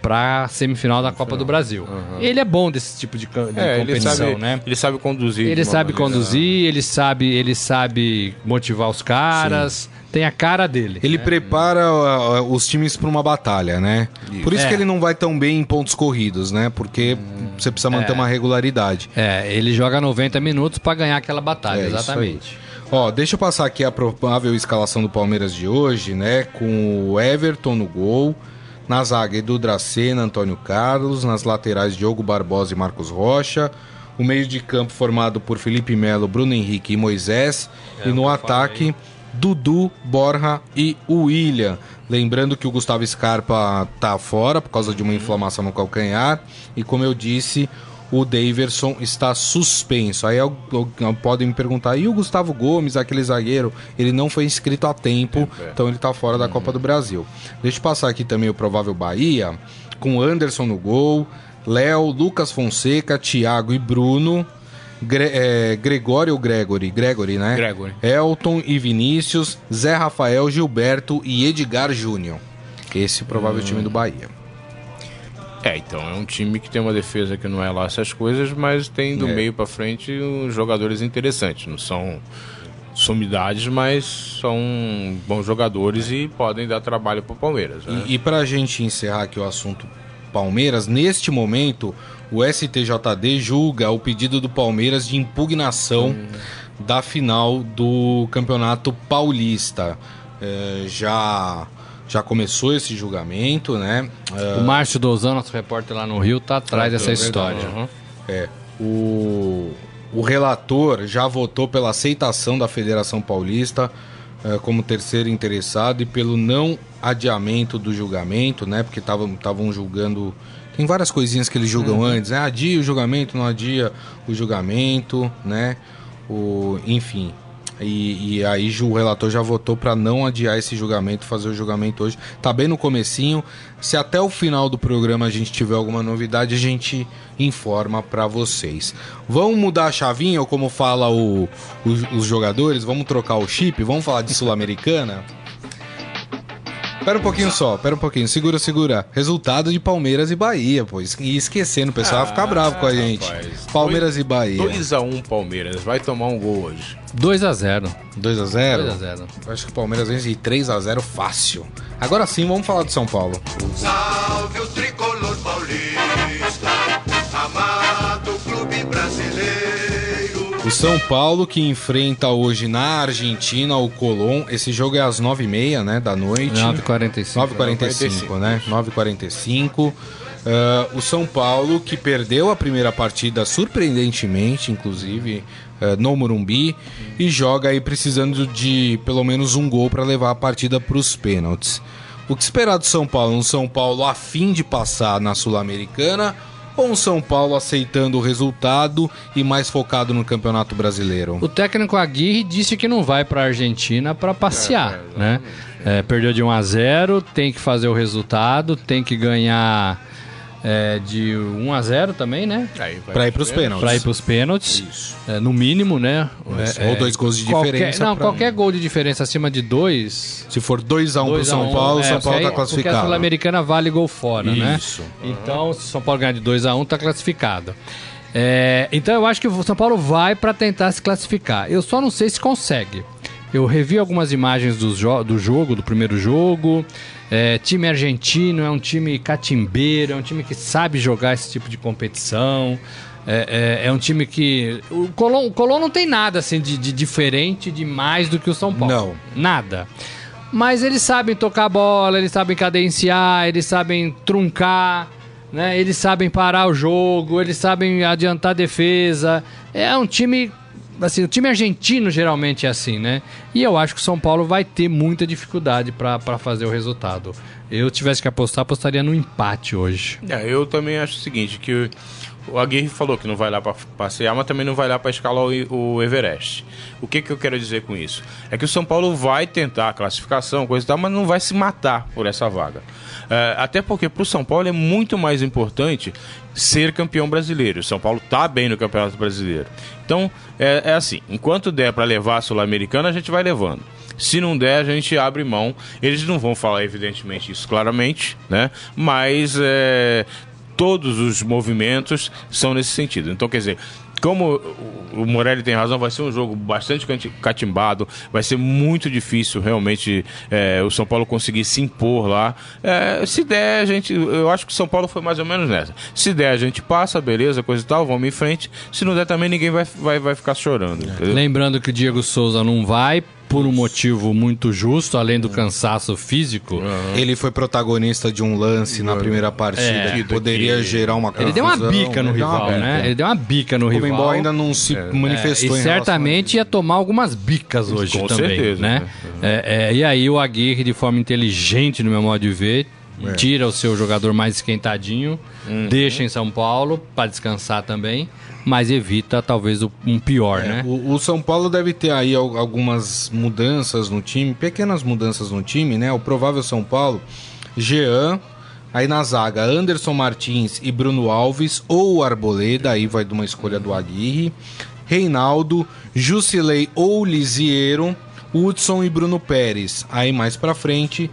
Para semifinal da Copa do Brasil. Ele é bom desse tipo de, de É, ele competição, sabe, né? ele sabe conduzir. Ele sabe maneira- conduzir, ele sabe, ele sabe motivar os caras, tem a cara dele. Ele prepara uh, uh, os times para uma batalha, né? Por isso É. que ele não vai tão bem em pontos corridos, né? Porque você precisa manter uma regularidade. É, ele joga 90 minutos pra ganhar aquela batalha, É, isso exatamente. Ó, deixa eu passar aqui a provável escalação do Palmeiras de hoje, né? Com o Everton no gol, na zaga Edu Dracena, Antônio Carlos, nas laterais Diogo Barbosa e Marcos Rocha, o meio de campo formado por Felipe Melo, Bruno Henrique e Moisés, e no ataque Dudu, Borja e o William. Lembrando que o Gustavo Scarpa tá fora por causa de uma inflamação no calcanhar, e como eu disse, o Daverson está suspenso. Aí eu- eu- podem me perguntar, e o Gustavo Gomes, aquele zagueiro, ele não foi inscrito a tempo, então ele está fora da Copa do Brasil. Deixa eu passar aqui também o provável Bahia, com Anderson no gol, Léo, Lucas Fonseca, Thiago e Bruno. Gre é, Gregório Gregory? Gregory, né? Gregory. Elton e Vinícius, Zé Rafael, Gilberto e Edgar Júnior. Esse é o provável time do Bahia. É, então é um time que tem uma defesa que não é lá essas coisas, mas tem do É. meio pra frente uns jogadores interessantes. Não são sumidades, mas são bons jogadores e podem dar trabalho pro Palmeiras. Né? E, e pra gente encerrar aqui o assunto Palmeiras, neste momento o STJD julga o pedido do Palmeiras de impugnação da final do Campeonato Paulista. É, já, já começou esse julgamento, né? É, O Márcio Dozan, nosso repórter lá no Rio, tá atrás dessa verdade. história. Uhum. É. o, o relator já votou pela aceitação da Federação Paulista eh, como terceiro interessado e pelo não adiamento do julgamento, né? Porque estavam julgando. Tem várias coisinhas que eles julgam antes, né? Adia o julgamento, não adia o julgamento, né? O, enfim, e, e, aí o relator já votou para não adiar esse julgamento, fazer o julgamento hoje. Tá bem no comecinho. Se até o final do programa a gente tiver alguma novidade, a gente informa para vocês. Vamos mudar a chavinha, ou como fala o, os, os jogadores, vamos trocar o chip, vamos falar de Sul-Americana? Pera um pouquinho só, pera um pouquinho. Segura, segura. Resultado de Palmeiras e Bahia, pô. E esquecendo, o pessoal ah, vai ficar bravo com a gente. Rapaz, Palmeiras dois, e Bahia. 2x1 um, Palmeiras. Vai tomar um gol hoje. 2x0. 2x0? 2x0. Acho que o Palmeiras vence de 3x0 fácil. Agora sim, vamos falar do São Paulo. Salve o tricolor O São Paulo que enfrenta hoje na Argentina o Colón. Esse jogo é às 9h30 né, da noite. 9h45. 9h45, né? 9h45. Uh, o São Paulo que perdeu a primeira partida surpreendentemente, inclusive uh, no Morumbi, e joga aí precisando de pelo menos um gol para levar a partida para os pênaltis. O que esperar do São Paulo? Um São Paulo a fim de passar na Sul-Americana ou um São Paulo aceitando o resultado e mais focado no Campeonato Brasileiro? O técnico Aguirre disse que não vai para a Argentina para passear, é, é, né? É, perdeu de 1 a 0, tem que fazer o resultado, tem que ganhar é, de 1 a 0 também, né? Para ir para os pênaltis. Para ir para os pênaltis, é, no mínimo, né? É, Ou dois gols de qualquer, diferença. Não, qualquer gol de diferença acima de dois. Se for 2 a 1 um para o São Paulo, o São Paulo está classificado. Porque a Sul-Americana vale gol fora, Isso. né? Isso. Então, se o São Paulo ganhar de 2 a 1 um, está classificado. É, então eu acho que o São Paulo vai para tentar se classificar. Eu só não sei se consegue. Eu revi algumas imagens do, jo do jogo, do primeiro jogo. É, time argentino é um time catimbeiro, é um time que sabe jogar esse tipo de competição. É, é, é um time que. O Colón, o Colón não tem nada assim de, de diferente de mais do que o São Paulo. Não. Nada. Mas eles sabem tocar bola, eles sabem cadenciar, eles sabem truncar, né? eles sabem parar o jogo, eles sabem adiantar a defesa. É um time assim, o time argentino geralmente é assim, né? E eu acho que o São Paulo vai ter muita dificuldade para fazer o resultado. Eu tivesse que apostar, apostaria no empate hoje. É, eu também acho o seguinte, que o Aguirre falou que não vai lá para passear, mas também não vai lá para escalar o, o, Everest. O que, que eu quero dizer com isso? É que o São Paulo vai tentar a classificação, coisa e tal, mas não vai se matar por essa vaga. É, até porque para o São Paulo é muito mais importante ser campeão brasileiro. O São Paulo está bem no Campeonato Brasileiro. Então, é, é assim: enquanto der para levar a Sul-Americana, a gente vai levando. Se não der, a gente abre mão. Eles não vão falar, evidentemente, isso claramente, né? Mas é, todos os movimentos são nesse sentido. Então, quer dizer, como o Morelli tem razão, vai ser um jogo bastante catimbado, vai ser muito difícil realmente é, o São Paulo conseguir se impor lá. É, se der, a gente. Eu acho que o São Paulo foi mais ou menos nessa. Se der, a gente passa, beleza, coisa e tal, vamos em frente. Se não der também, ninguém vai, vai, vai ficar chorando. Lembrando que o Diego Souza não vai por um motivo muito justo, além do cansaço físico. Uhum. Ele foi protagonista de um lance na primeira partida é, que poderia que... gerar uma confusão. Ele deu uma bica no rival, né? Ele deu uma bica no o rival. O ainda não se é. manifestou é, E certamente ia tomar algumas bicas hoje Com também, certeza, né? né? É, e aí o Aguirre, de forma inteligente, no meu modo de ver, é. tira o seu jogador mais esquentadinho, uhum. deixa em São Paulo para descansar também mas evita talvez um pior, é, né? O, o, São Paulo deve ter aí algumas mudanças no time, pequenas mudanças no time, né? O provável São Paulo, Jean, aí na zaga Anderson Martins e Bruno Alves ou Arboleda, aí vai de uma escolha do Aguirre, Reinaldo, Jusilei ou Lisiero, Hudson e Bruno Pérez. Aí mais para frente,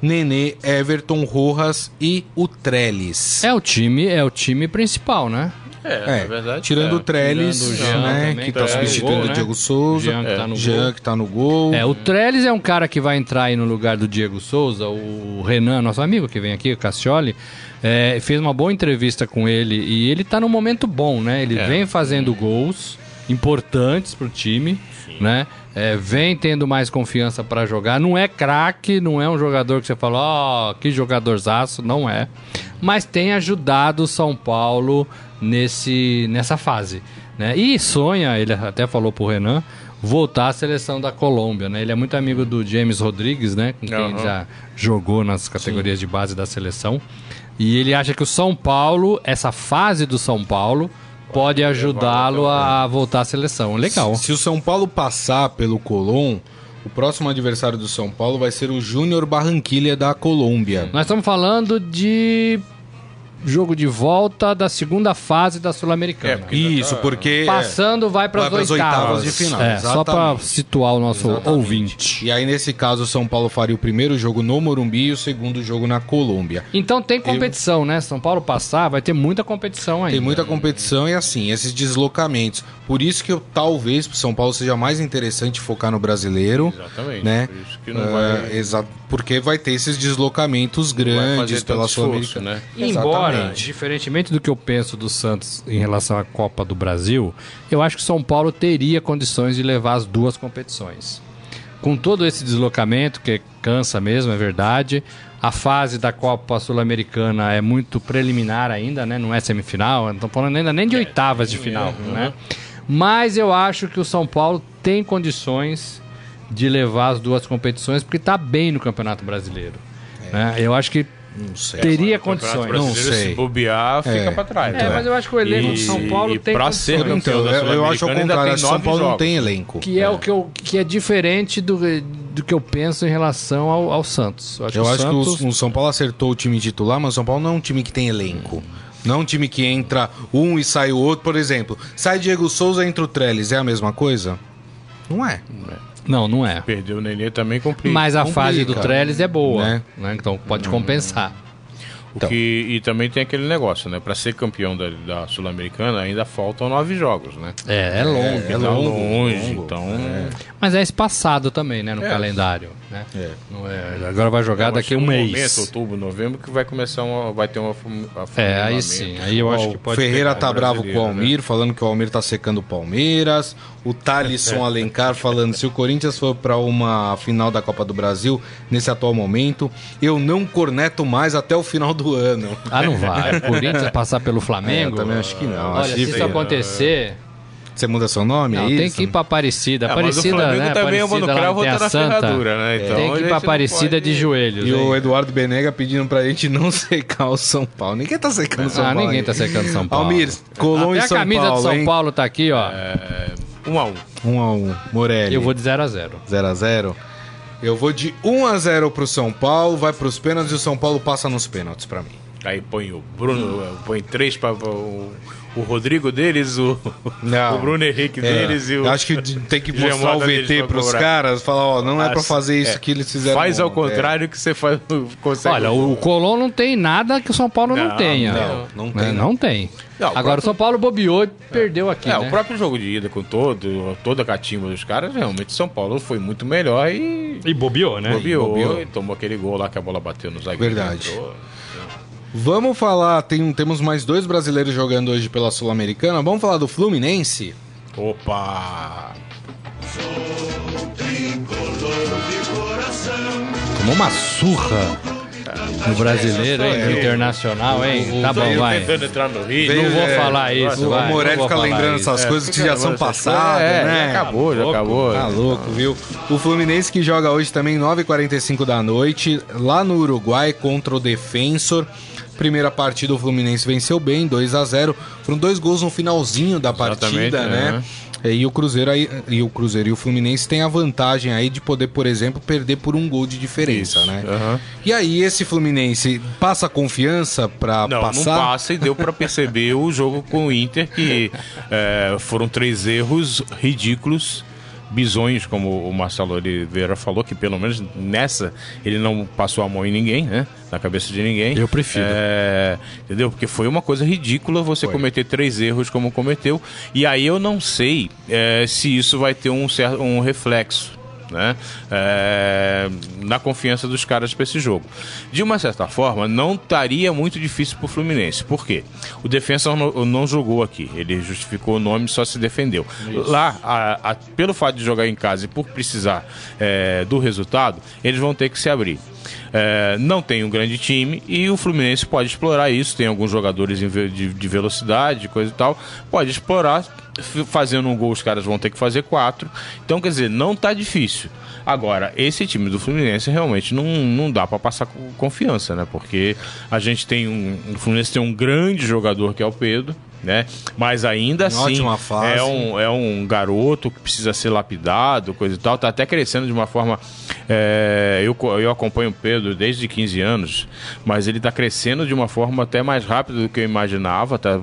Nenê, Everton, Rojas e o Trellis. É o time, é o time principal, né? É, é, verdade. Tirando é. o Trellis, né, que tá substituindo o Diego Souza. Jean que, tá no Jean que tá no gol. É, o Trellis é um cara que vai entrar aí no lugar do Diego Souza. O Renan, nosso amigo que vem aqui, o Cassioli, é, fez uma boa entrevista com ele e ele tá num momento bom, né? Ele é. vem fazendo gols importantes pro time, Sim. né? É, vem tendo mais confiança para jogar. Não é craque, não é um jogador que você fala, ó, oh, que jogadorzaço, não é. Mas tem ajudado o São Paulo nesse, nessa fase. Né? E sonha, ele até falou pro Renan, voltar à seleção da Colômbia. Né? Ele é muito amigo do James Rodrigues, né? com quem ele já jogou nas categorias de base da seleção. E ele acha que o São Paulo, essa fase do São Paulo, pode ajudá-lo a voltar à seleção. Legal. Se o São Paulo passar pelo Colón, o próximo adversário do São Paulo vai ser o Júnior Barranquilha da Colômbia. Nós estamos falando de jogo de volta da segunda fase da Sul-Americana. É, porque- Isso, porque. Passando, vai para as oitavas. oitavas de final, É, só para situar o nosso Exatamente. ouvinte. E aí, nesse caso, o São Paulo faria o primeiro jogo no Morumbi e o segundo jogo na Colômbia. Então tem competição, né? São Paulo passar, vai ter muita competição ainda. Tem muita competição e assim, esses deslocamentos. Por isso que eu, talvez pro São Paulo seja mais interessante focar no brasileiro. Exatamente. Né? Por isso que não É, vai, exa- porque vai ter esses deslocamentos grandes pela Sul-Americana. né? Embora, Exatamente. diferentemente do que eu penso do Santos em relação à Copa do Brasil, eu acho que São Paulo teria condições de levar as duas competições. Com todo esse deslocamento, que cansa mesmo, é verdade. A fase da Copa Sul-Americana é muito preliminar ainda, né? Não é semifinal, não estamos falando ainda nem de oitavas de final, né? Mas eu acho que o São Paulo tem condições de levar as duas competições, porque está bem no Campeonato Brasileiro. né? Eu acho que Não sei. teria Campeonato condições. Não sei. Se bobear, fica É. pra trás. É, mas eu acho que o elenco do São Paulo e tem pra condições. ser Então, eu, eu acho ao contrário, São Paulo não jogos. tem elenco. Que é, o que, eu, que é diferente do, do que eu penso em relação ao, ao Santos. Eu acho, Eu que, o acho Santos, que o, o São Paulo acertou o time titular, mas o São Paulo não é um time que tem elenco. Não é um time que entra um e sai o outro, por exemplo. Sai Diego Souza, entra o Trellis, é a mesma coisa? Não é. Não, não é. Perdeu o Nenê também complica. Mas a complica, fase do Trellis é boa. né? né? Então pode compensar. O que, e também tem aquele negócio, né? Pra ser campeão da, da Sul-Americana ainda faltam nove jogos, né? É, é longo. É, Tá longo, longe, longo. então... Mas é espaçado também, né? No É. calendário. Né? É. Não é- agora vai jogar Mas daqui a um mês. momento, outubro, novembro, que vai começar uma... Vai ter uma... É, aí sim. Aí eu acho que o pode. Ferreira tá bravo com o né? Almir, falando que o Almir tá secando o Palmeiras. O Thalisson Alencar falando se o Corinthians for pra uma final da Copa do Brasil nesse atual momento, eu não corneto mais até o final do ano. Ah, não vai. O Corinthians passar pelo Flamengo. É, eu também acho que não. Olha, Acho se isso acontecer. Você muda seu nome? Não, é tem que ir pra Aparecida. É, mas o Aparecida, Flamengo né? também, o Mano Aparecida lá Cravo tem a tá na Santa. ferradura, né? Então, tem a que ir pra Aparecida pode- de joelhos. E o hein? Eduardo Benega pedindo pra gente não secar o São Paulo. Ninguém tá secando o São Ah, Paulo. ninguém aí. tá secando São Paulo. Almir, Colom Até e a São camisa Paulo, do São hein? Paulo tá aqui, ó. É, um a um. Um a um. Morelli. Eu vou de 0 a 0 0 a 0 Eu vou de 1 a 0 pro São Paulo, vai pros pênaltis e o São Paulo passa nos pênaltis pra mim. Aí põe o Bruno, põe três para o, o Rodrigo deles, o, Não. o Bruno Henrique deles e o. Eu acho que tem que mostrar o VT pros cobrar. caras, falar, ó, não é pra As- fazer isso é. que eles fizeram. Faz ao contrário que você faz, consegue. Olha, o Colón não tem nada que o São Paulo não, Não, tenha. não, não Né? tem, Não tem. Não, o Agora próprio- o São Paulo bobeou e perdeu aqui, É, né? o próprio jogo de ida com todo, toda a catimba dos caras, realmente São Paulo foi muito melhor e E bobeou, né? bobeou, bobeou. e tomou aquele gol lá que a bola bateu no zagueiro. Verdade. Vamos falar, tem, temos mais dois brasileiros jogando hoje pela Sul-Americana. Vamos falar do Fluminense? Opa! Tomou uma surra no brasileiro, hein? No internacional, hein? Tá bom, vai. tentando entrar no ritmo. Não vou É, falar isso, O vai. Morelli não vou fica falar lembrando isso. essas coisas que já são passadas, é, né? Já acabou, já louco. acabou. Tá louco, viu? O Fluminense que joga hoje também 9h45 da noite, lá no Uruguai, contra o Defensor. Primeira partida o Fluminense venceu bem, 2 a 0 Foram dois gols no finalzinho da Exatamente, partida, né? E o Cruzeiro aí, e o Cruzeiro e o Fluminense têm a vantagem aí de poder, por exemplo, perder por um gol de diferença, Isso, né? aham. E aí esse Fluminense passa confiança Não, passar? não passa e deu pra perceber o jogo com o Inter que é, foram três erros ridículos, bizonhos, como o Marcelo Oliveira falou, que pelo menos nessa ele não passou a mão em ninguém, né? Na cabeça de ninguém. Eu prefiro. É, entendeu? Porque foi uma coisa ridícula você cometer três erros como cometeu. E aí eu não sei é, se isso vai ter um, certo, um reflexo né? É, na confiança dos caras para esse jogo. De uma certa forma, não estaria muito difícil para o Fluminense. Por quê? O defensor não, não jogou aqui. Ele justificou o nome, só se defendeu. Lá, a- a- pelo fato de jogar em casa e por precisar é, do resultado, eles vão ter que se abrir. É, não tem um grande time e o Fluminense pode explorar isso. Tem alguns jogadores de, de velocidade, coisa e tal, pode explorar. Fazendo um gol, os caras vão ter que fazer quatro. Então, quer dizer, não tá difícil. Agora, esse time do Fluminense realmente não, não dá para passar confiança, né? Porque a gente tem um. O Fluminense tem um grande jogador que é o Pedro né? Mas ainda assim é um, é um garoto que precisa ser lapidado, coisa e tal. Tá até crescendo de uma forma. É, eu, eu acompanho o Pedro desde 15 anos, mas ele tá crescendo de uma forma até mais rápida do que eu imaginava. Tá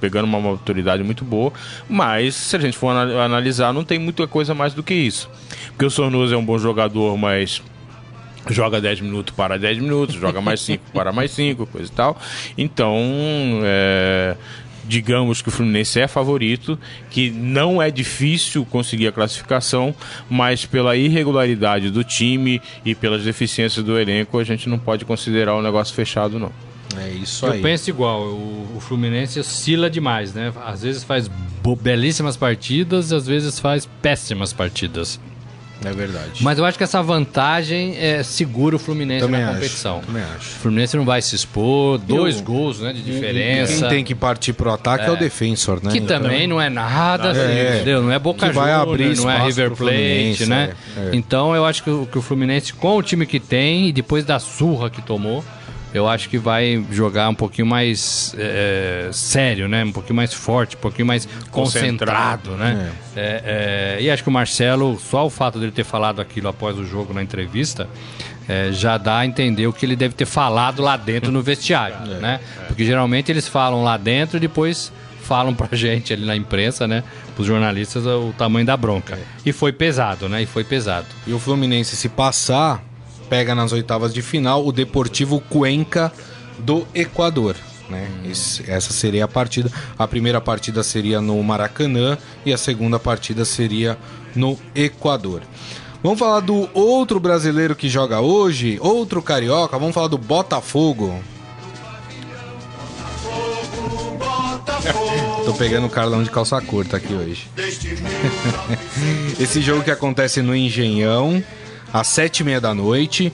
pegando uma maturidade muito boa. Mas se a gente for analisar, não tem muita coisa mais do que isso. Porque o Sornoso é um bom jogador, mas joga 10 minutos para 10 minutos, joga mais 5 para mais 5, coisa e tal. Então, é, digamos que o Fluminense é favorito, que não é difícil conseguir a classificação, mas pela irregularidade do time e pelas deficiências do elenco, a gente não pode considerar o negócio fechado, não. É isso aí. Eu penso igual, o, o Fluminense oscila demais, né? Às vezes faz belíssimas partidas, às vezes faz péssimas partidas. É verdade. Mas eu acho que essa vantagem é, segura o Fluminense também na competição. Acho, também acho. O Fluminense não vai se expor, dois eu, gols né, de diferença. Quem tem que partir pro ataque é, é o defensor, né? Que também não é nada, assim, é, entendeu? Não é Boca Juniors, vai abrir não é River Plate, né? É, é. Então eu acho que, que o Fluminense, com o time que tem, e depois da surra que tomou, eu acho que vai jogar um pouquinho mais é, sério, né? Um pouquinho mais forte, um pouquinho mais concentrado, concentrado né? É. É, é, e acho que o Marcelo, só o fato dele ter falado aquilo após o jogo na entrevista, é, já dá a entender o que ele deve ter falado lá dentro no vestiário, é, né? Porque geralmente eles falam lá dentro e depois falam pra gente ali na imprensa, né? Pros jornalistas o tamanho da bronca. E foi pesado, né? E foi pesado. E o Fluminense, se passar, pega nas oitavas de final o Deportivo Cuenca do Equador. Né? Esse, essa seria a partida. A primeira partida seria no Maracanã e a segunda partida seria no Equador. Vamos falar do outro brasileiro que joga hoje, outro carioca. Vamos falar do Botafogo. Tô pegando o Carlão de calça curta aqui hoje. Esse jogo que acontece no Engenhão, às sete e meia da noite.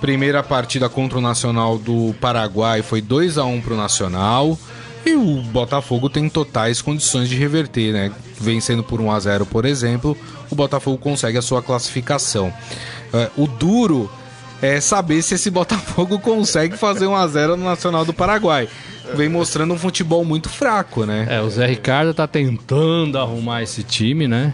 Primeira partida contra o Nacional do Paraguai foi 2 a 1 para o Nacional. E o Botafogo tem totais condições de reverter, né? Vencendo por 1 a 0 por exemplo, o Botafogo consegue a sua classificação. Uh, o duro é saber se esse Botafogo consegue fazer 1 a 0 no Nacional do Paraguai. Vem mostrando um futebol muito fraco, né? É, o Zé Ricardo tá tentando arrumar esse time, né?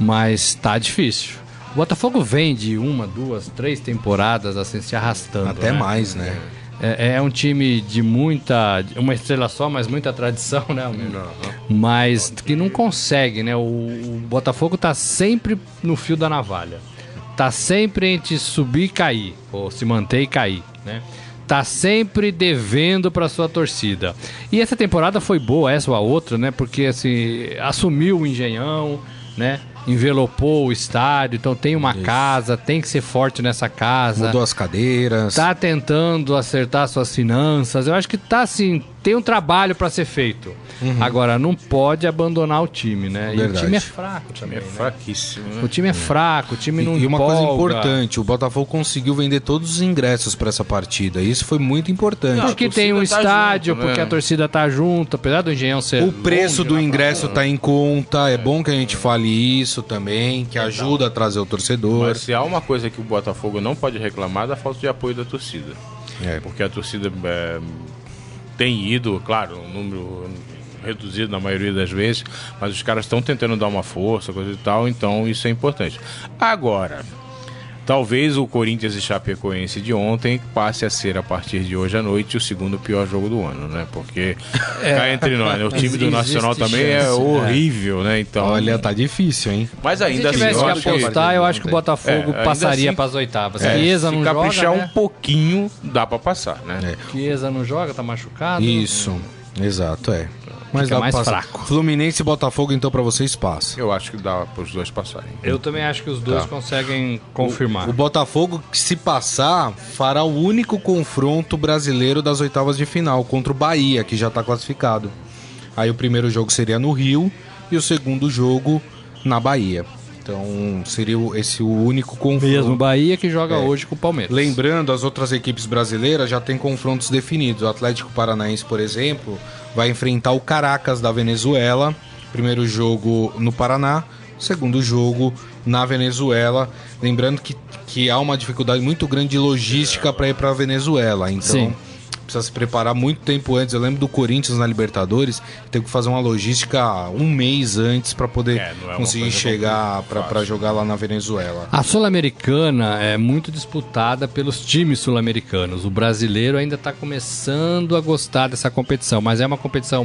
Mas tá difícil. O Botafogo vem de uma, duas, três temporadas assim se arrastando. Até né? mais, né? É, é, um time de muita. Uma estrela só, mas muita tradição, né? Não, Mas que não consegue, né? O, o, Botafogo tá sempre no fio da navalha. Tá sempre entre subir e cair, ou se manter e cair, né? Tá sempre devendo para sua torcida. E essa temporada foi boa, essa ou a outra, né? Porque assim, assumiu o Engenhão, né? Envelopou o estádio, então tem uma Isso. casa, tem que ser forte nessa casa. Mudou as cadeiras. Tá tentando acertar suas finanças. Eu acho que tá assim, tem um trabalho para ser feito. Uhum. Agora, não pode abandonar o time, né? E o time é fraco também. O time é né? fraquíssimo. Né? O time é fraco, o time não E uma empolga. coisa importante, o Botafogo conseguiu vender todos os ingressos para essa partida. Isso foi muito importante. Não, porque tem um tá estádio, junto, porque né? a torcida tá junto, apesar do Engenhão ser. O preço do ingresso tá em conta. É bom que a gente fale isso também, que ajuda a trazer o torcedor. Mas se há uma coisa que o Botafogo não pode reclamar, é da falta de apoio da torcida. É. Porque a torcida é, tem ido, claro, um número reduzido na maioria das vezes, mas os caras estão tentando dar uma força, coisa e tal, então isso é importante. Agora, Talvez o Corinthians e Chapecoense de ontem passe a ser, a partir de hoje à noite, o segundo pior jogo do ano, né? Porque é. cá entre nós, né? o time do Nacional também é chance, é horrível, né? Então, Olha, tá difícil, hein? Mas ainda Se tivesse assim, que apostar, eu acho que o Botafogo é, passaria assim, para as oitavas. É, Chiesa não joga, caprichar né? um pouquinho, dá para passar, né? É. Chiesa não joga, tá machucado. Isso, exato, é. Mas Fica mais fraco. Fluminense e Botafogo, então, para vocês passa. Eu acho que dá para os dois passarem. Eu também acho que os dois tá. conseguem confirmar. O, o, Botafogo, se passar, fará o único confronto brasileiro das oitavas de final contra o Bahia, que já está classificado. Aí o primeiro jogo seria no Rio e o segundo jogo na Bahia. Então seria esse o único confronto. Mesmo Bahia que joga É. hoje com o Palmeiras. Lembrando, as outras equipes brasileiras já têm confrontos definidos. O Atlético Paranaense, por exemplo, vai enfrentar o Caracas da Venezuela. Primeiro jogo no Paraná, segundo jogo na Venezuela. Lembrando que, que há uma dificuldade muito grande de logística para ir para a Venezuela. Então. Sim. Precisa se preparar muito tempo antes. Eu lembro do Corinthians na Libertadores, teve que fazer uma logística um mês antes para poder É, é conseguir chegar para jogar lá na Venezuela. A Sul-Americana é muito disputada pelos times sul-americanos. O brasileiro ainda está começando a gostar dessa competição, mas é uma competição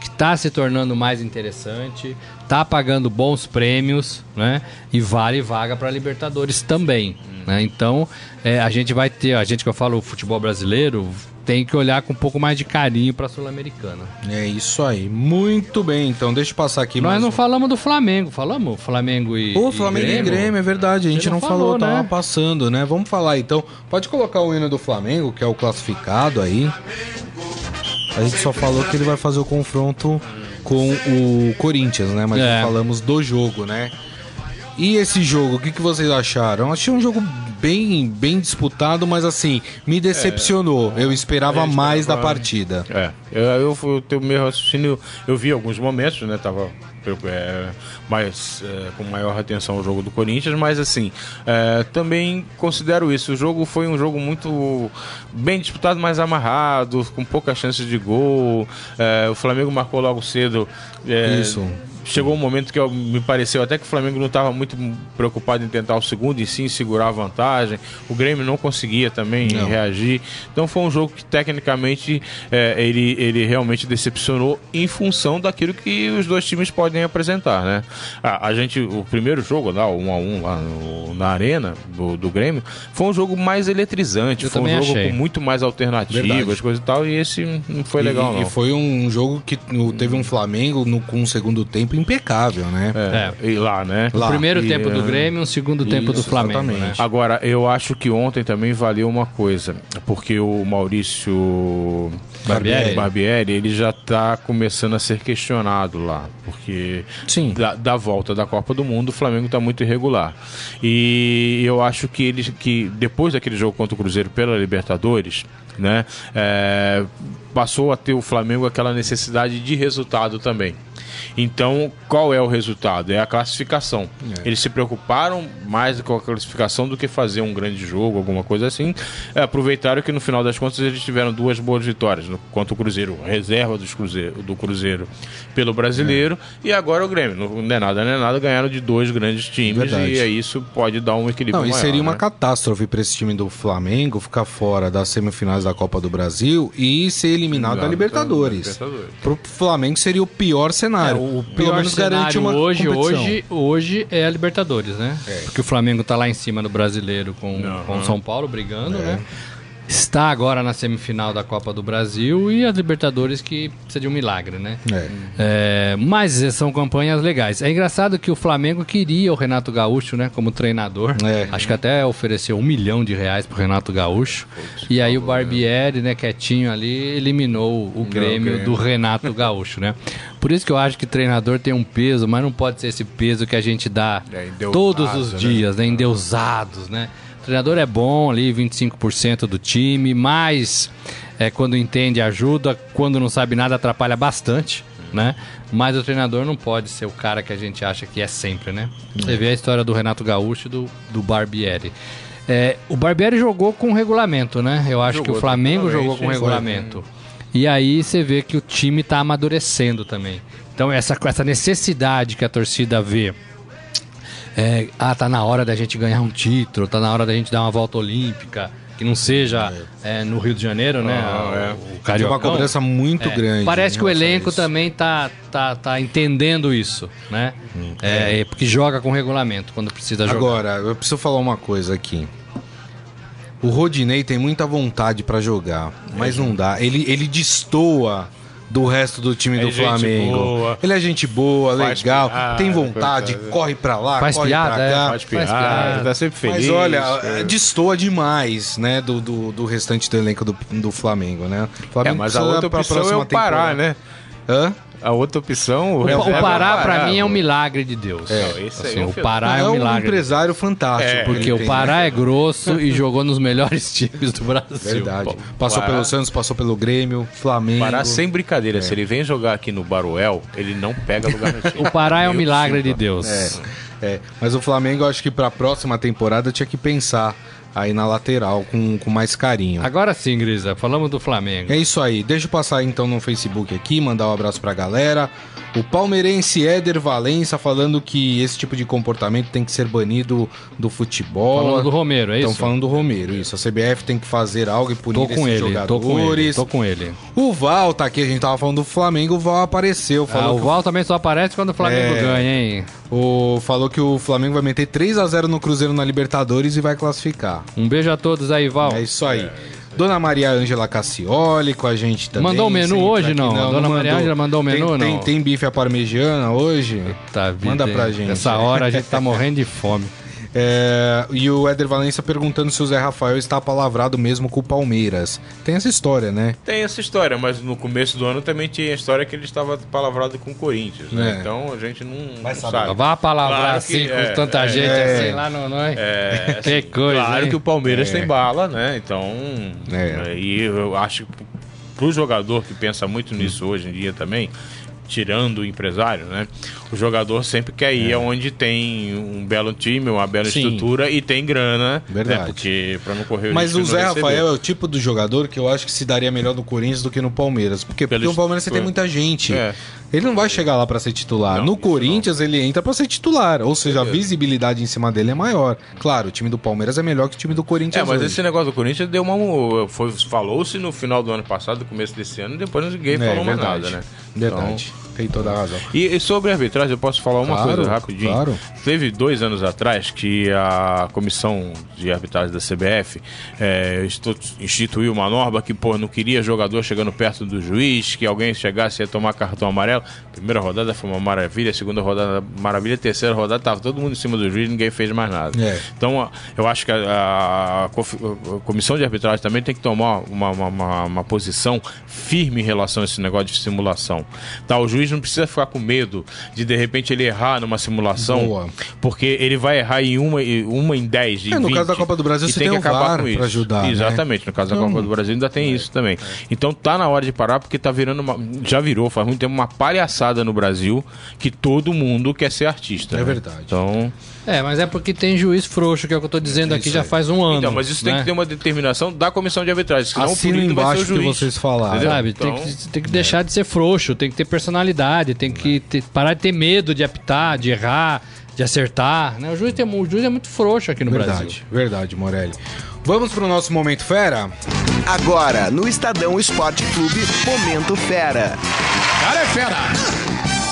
que está se tornando mais interessante, está pagando bons prêmios, né? E vale vaga para Libertadores também. né? Então, é, a gente vai ter, a gente que eu falo futebol brasileiro, tem que olhar com um pouco mais de carinho para a Sul-Americana. É isso aí. Muito bem, então deixa eu passar aqui Nós não um- falamos do Flamengo, falamos Flamengo e Pô, Flamengo e Grêmio, é verdade. A gente não, não falou, falou, tava né? passando, né? Vamos falar então. Pode colocar o hino do Flamengo, que é o classificado aí. A gente só falou que ele vai fazer o confronto com o Corinthians, né? Mas É. falamos do jogo, né? E esse jogo, o que, que vocês acharam? Achei um jogo bem, bem disputado, mas assim, me decepcionou. Eu esperava gente mais da tava- partida. É, eu, eu, eu tenho meu raciocínio, eu vi alguns momentos, né? Tava é, mais, é, com maior atenção ao jogo do Corinthians, mas assim, é, também considero isso. O jogo foi um jogo muito bem disputado, mais amarrado, com poucas chances de gol. É, o Flamengo marcou logo cedo. é, Isso. Chegou um momento que eu- me pareceu até que o Flamengo não estava muito preocupado em tentar o segundo e sim segurar a vantagem. O Grêmio não conseguia também Não. reagir. Então foi um jogo que tecnicamente é, ele, ele realmente decepcionou em função daquilo que os dois times podem apresentar, né? A, a gente, o primeiro jogo lá, o 1 a 1 lá no- na arena do, do Grêmio, foi um jogo mais eletrizante, Eu foi um jogo achei. com muito mais alternativas, Verdade. coisa e tal, e esse não foi legal e, não. e foi um jogo que teve um Flamengo no, com um segundo tempo impecável, né? É, e lá, né? Lá. O primeiro E, tempo do é, Grêmio e o segundo tempo do Isso, Flamengo. exatamente. Né? Agora, eu acho que ontem também valeu uma coisa, porque o Maurício Barbieri. Barbieri, ele já está começando a ser questionado lá, porque Sim. da, da volta da Copa do Mundo o Flamengo está muito irregular. E eu acho que ele que depois daquele jogo contra o Cruzeiro pela Libertadores, né, é, passou a ter o Flamengo aquela necessidade de resultado também. Então, qual é o resultado? É a classificação. Eles se preocuparam mais com a classificação do que fazer um grande jogo, alguma coisa assim. É, aproveitaram que no final das contas eles tiveram duas boas vitórias no, contra o Cruzeiro, reserva dos Cruzeiro, do Cruzeiro pelo brasileiro, e agora o Grêmio. Não, é nada, não é nada, ganharam de dois grandes times Verdade. e aí isso pode dar um equilíbrio Não, e maior, seria uma né? catástrofe para esse time do Flamengo ficar fora das semifinais da Copa do Brasil e ser eliminado da Da- Libertadores. Libertadores. Pro Flamengo seria o pior cenário. É, o Pelo pior menos garante cenário uma hoje, competição. hoje, hoje é a Libertadores, né? Porque o Flamengo tá lá em cima no Brasileiro com, com o São Paulo brigando, né? Está agora na semifinal da Copa do Brasil e a Libertadores que precisa de um milagre, né? É. É, mas são campanhas legais. É engraçado que o Flamengo queria o Renato Gaúcho, né, como treinador. É. Acho que até ofereceu um milhão de reais pro Renato Gaúcho. e aí o Barbieri, né, quietinho ali, eliminou o Grêmio Grêmio. do Renato Gaúcho, né? Por isso que eu acho que treinador tem um peso, mas não pode ser esse peso que a gente dá É, todos os né? dias, né? Endeusados, né? O treinador é bom ali, 25% do time, mas é, quando entende ajuda, quando não sabe nada atrapalha bastante, né? Mas o treinador não pode ser o cara que a gente acha que é sempre, né? Você vê a história do Renato Gaúcho e do, do Barbieri. É, o Barbieri jogou com regulamento, né? Eu acho que o Jogou Flamengo jogou com regulamento. E aí você vê que o time tá amadurecendo também. Então essa, essa necessidade que a torcida vê. É, ah, tá na hora da gente ganhar um título, tá na hora da gente dar uma volta olímpica, que não seja é, no Rio de Janeiro, né? Ah, é. o, o Tinha uma cobrança muito É, grande. Parece em que o elenco também tá, tá, tá entendendo isso, né? É, é, porque joga com regulamento quando precisa jogar. Agora, eu preciso falar uma coisa aqui. O Rodinei tem muita vontade pra jogar, mas não dá. Ele, ele destoa do resto do time É do gente Flamengo. boa. Ele é gente boa, Faz legal, piada, tem vontade, coisa. corre pra lá, Faz corre piada, pra é, cá. Faz Faz piada, piada. tá sempre feliz. Mas olha, é. destoa demais, né, do, do, do restante do elenco do, do Flamengo, né? O É, Flamengo mas a outra opção é o Pará, temporada. né? Hã? A outra opção. O, reserva o Pará, é pra mim, é um milagre de Deus. Aí Assim, é um o. Pará é é um um milagre. empresário fantástico. É, Porque o Pará é grosso e jogou nos melhores times do Brasil. Verdade. Pô, Passou Pará- pelo Santos, passou pelo Grêmio, Flamengo. Pará sem É. brincadeira. Se ele vem jogar aqui no Baruel, ele não pega lugar no time. O Pará é um milagre de. Deus. É, é. Mas o Flamengo, eu acho que pra próxima temporada tinha que pensar aí na lateral com, com mais carinho. Agora sim, Grisa, falamos do Flamengo. É isso aí. Deixa eu passar então no Facebook aqui, mandar um abraço pra galera. O palmeirense Éder Valença falando que esse tipo de comportamento tem que ser banido do futebol. Falando do Romero, é Estão isso? falando do Romero, isso. A CBF tem que fazer algo e punir Tô com ele, tô com ele, jogadores. tô com ele. O Val tá aqui, a gente tava falando do Flamengo, o Val apareceu. Ah, Falou o que Val também só aparece quando o Flamengo É. ganha, hein? O, falou que o Flamengo vai meter 3 a 0 no Cruzeiro na Libertadores e vai classificar. Um beijo a todos aí, Val. É isso aí. Dona Maria Ângela Cassioli com a gente também. Mandou o menu hoje, não? A Dona Maria Ângela mandou o menu, tem, não? Tem, tem bife à parmegiana hoje? Tá, vida, Manda pra gente. Essa hora a gente tá morrendo de fome. É, e o Éder Valença perguntando se o Zé Rafael está palavrado mesmo com o Palmeiras. Tem essa história, né? Tem essa história, mas no começo do ano também tinha a história que ele estava palavrado com o Corinthians, né? É. Então a gente não, Vai não saber. sabe. Vá palavrar Claro assim que com é, tanta é, gente é. assim lá no nós. É, Que coisa, Claro hein? que o Palmeiras É. tem bala, né? Então. É. E eu acho que pro jogador que pensa muito nisso hoje em dia também, tirando o empresário, né? O jogador sempre quer ir aonde tem um belo time, uma bela É. Sim. estrutura e tem grana, Verdade. né? Porque para não correr o Mas o Zé. Rafael é o tipo do jogador que eu acho que se daria melhor no Corinthians do que no Palmeiras. Porque Pelo o Palmeiras você tem muita gente. É. Ele não vai chegar lá pra ser titular. Não, no Corinthians ele entra pra ser titular. Ou seja, a visibilidade em cima dele é maior. Claro, o time do Palmeiras é melhor que o time do Corinthians. É, mas hoje. esse negócio do Corinthians deu uma. Falou-se no final do ano passado, começo desse ano, e depois ninguém É, falou mais nada, né? Verdade. Tem toda a razão. E, e sobre a arbitragem, eu posso falar uma Claro, coisa rapidinho? claro. Teve dois anos atrás que a comissão de arbitragem da CBF é, instituiu uma norma que pô, não queria jogador chegando perto do juiz, que alguém chegasse ia tomar cartão amarelo. Primeira rodada foi uma maravilha, segunda rodada maravilha, terceira rodada tava todo mundo em cima do juiz, ninguém fez mais nada. É. Então, a- eu acho que a, a a comissão de arbitragem também tem que tomar uma, uma, uma- uma posição firme em relação a esse negócio de simulação. Tá, o juiz não precisa ficar com medo de de repente ele errar numa simulação, Boa. porque ele vai errar em uma, em- uma em 10, em É, no 20, caso da Copa do Brasil, você tem tem que acabar com isso. ajudar, né? Exatamente, no caso da Copa do Brasil ainda tem isso também. Então tá na hora de parar, porque tá virando uma, já virou, faz muito tempo, uma palhaçada no Brasil que todo mundo quer ser artista. É né? verdade. Então, É, mas é porque tem juiz frouxo, que é o que eu tô dizendo aqui isso já faz um ano. Então, mas isso tem né? que ter uma determinação da comissão de arbitragem, senão Assina o punido vai ser embaixo o o que juiz. vocês falaram. Sabe, Então, tem que, tem que deixar de ser frouxo, tem que ter personalidade, tem que ter- parar de ter medo de apitar, de errar, de acertar. Né? O, juiz tem, o juiz é muito frouxo aqui no Brasil. Verdade, verdade, Morelli. Vamos pro nosso momento fera? Agora, no Estadão Esporte Clube, Momento Fera.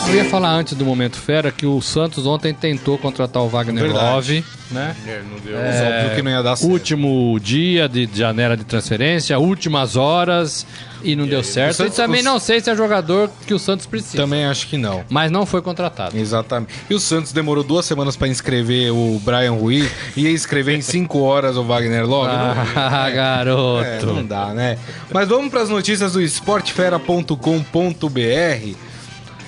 Eu ia falar antes do Momento Fera que o Santos ontem tentou contratar o Wagner. Love, né? é, não deu. Óbvio que não ia dar certo. Último dia de janela de transferência, últimas horas e não deu certo. o Santos- e também os- não sei se é jogador que o Santos precisa. Também acho que não. Mas não foi contratado. Exatamente. E o Santos demorou duas semanas pra inscrever o Brian Rui e ia escrever em cinco horas o Wagner Love. Não- Ah, garoto. É, não dá, né? Mas vamos para as notícias do esportefera.com.br.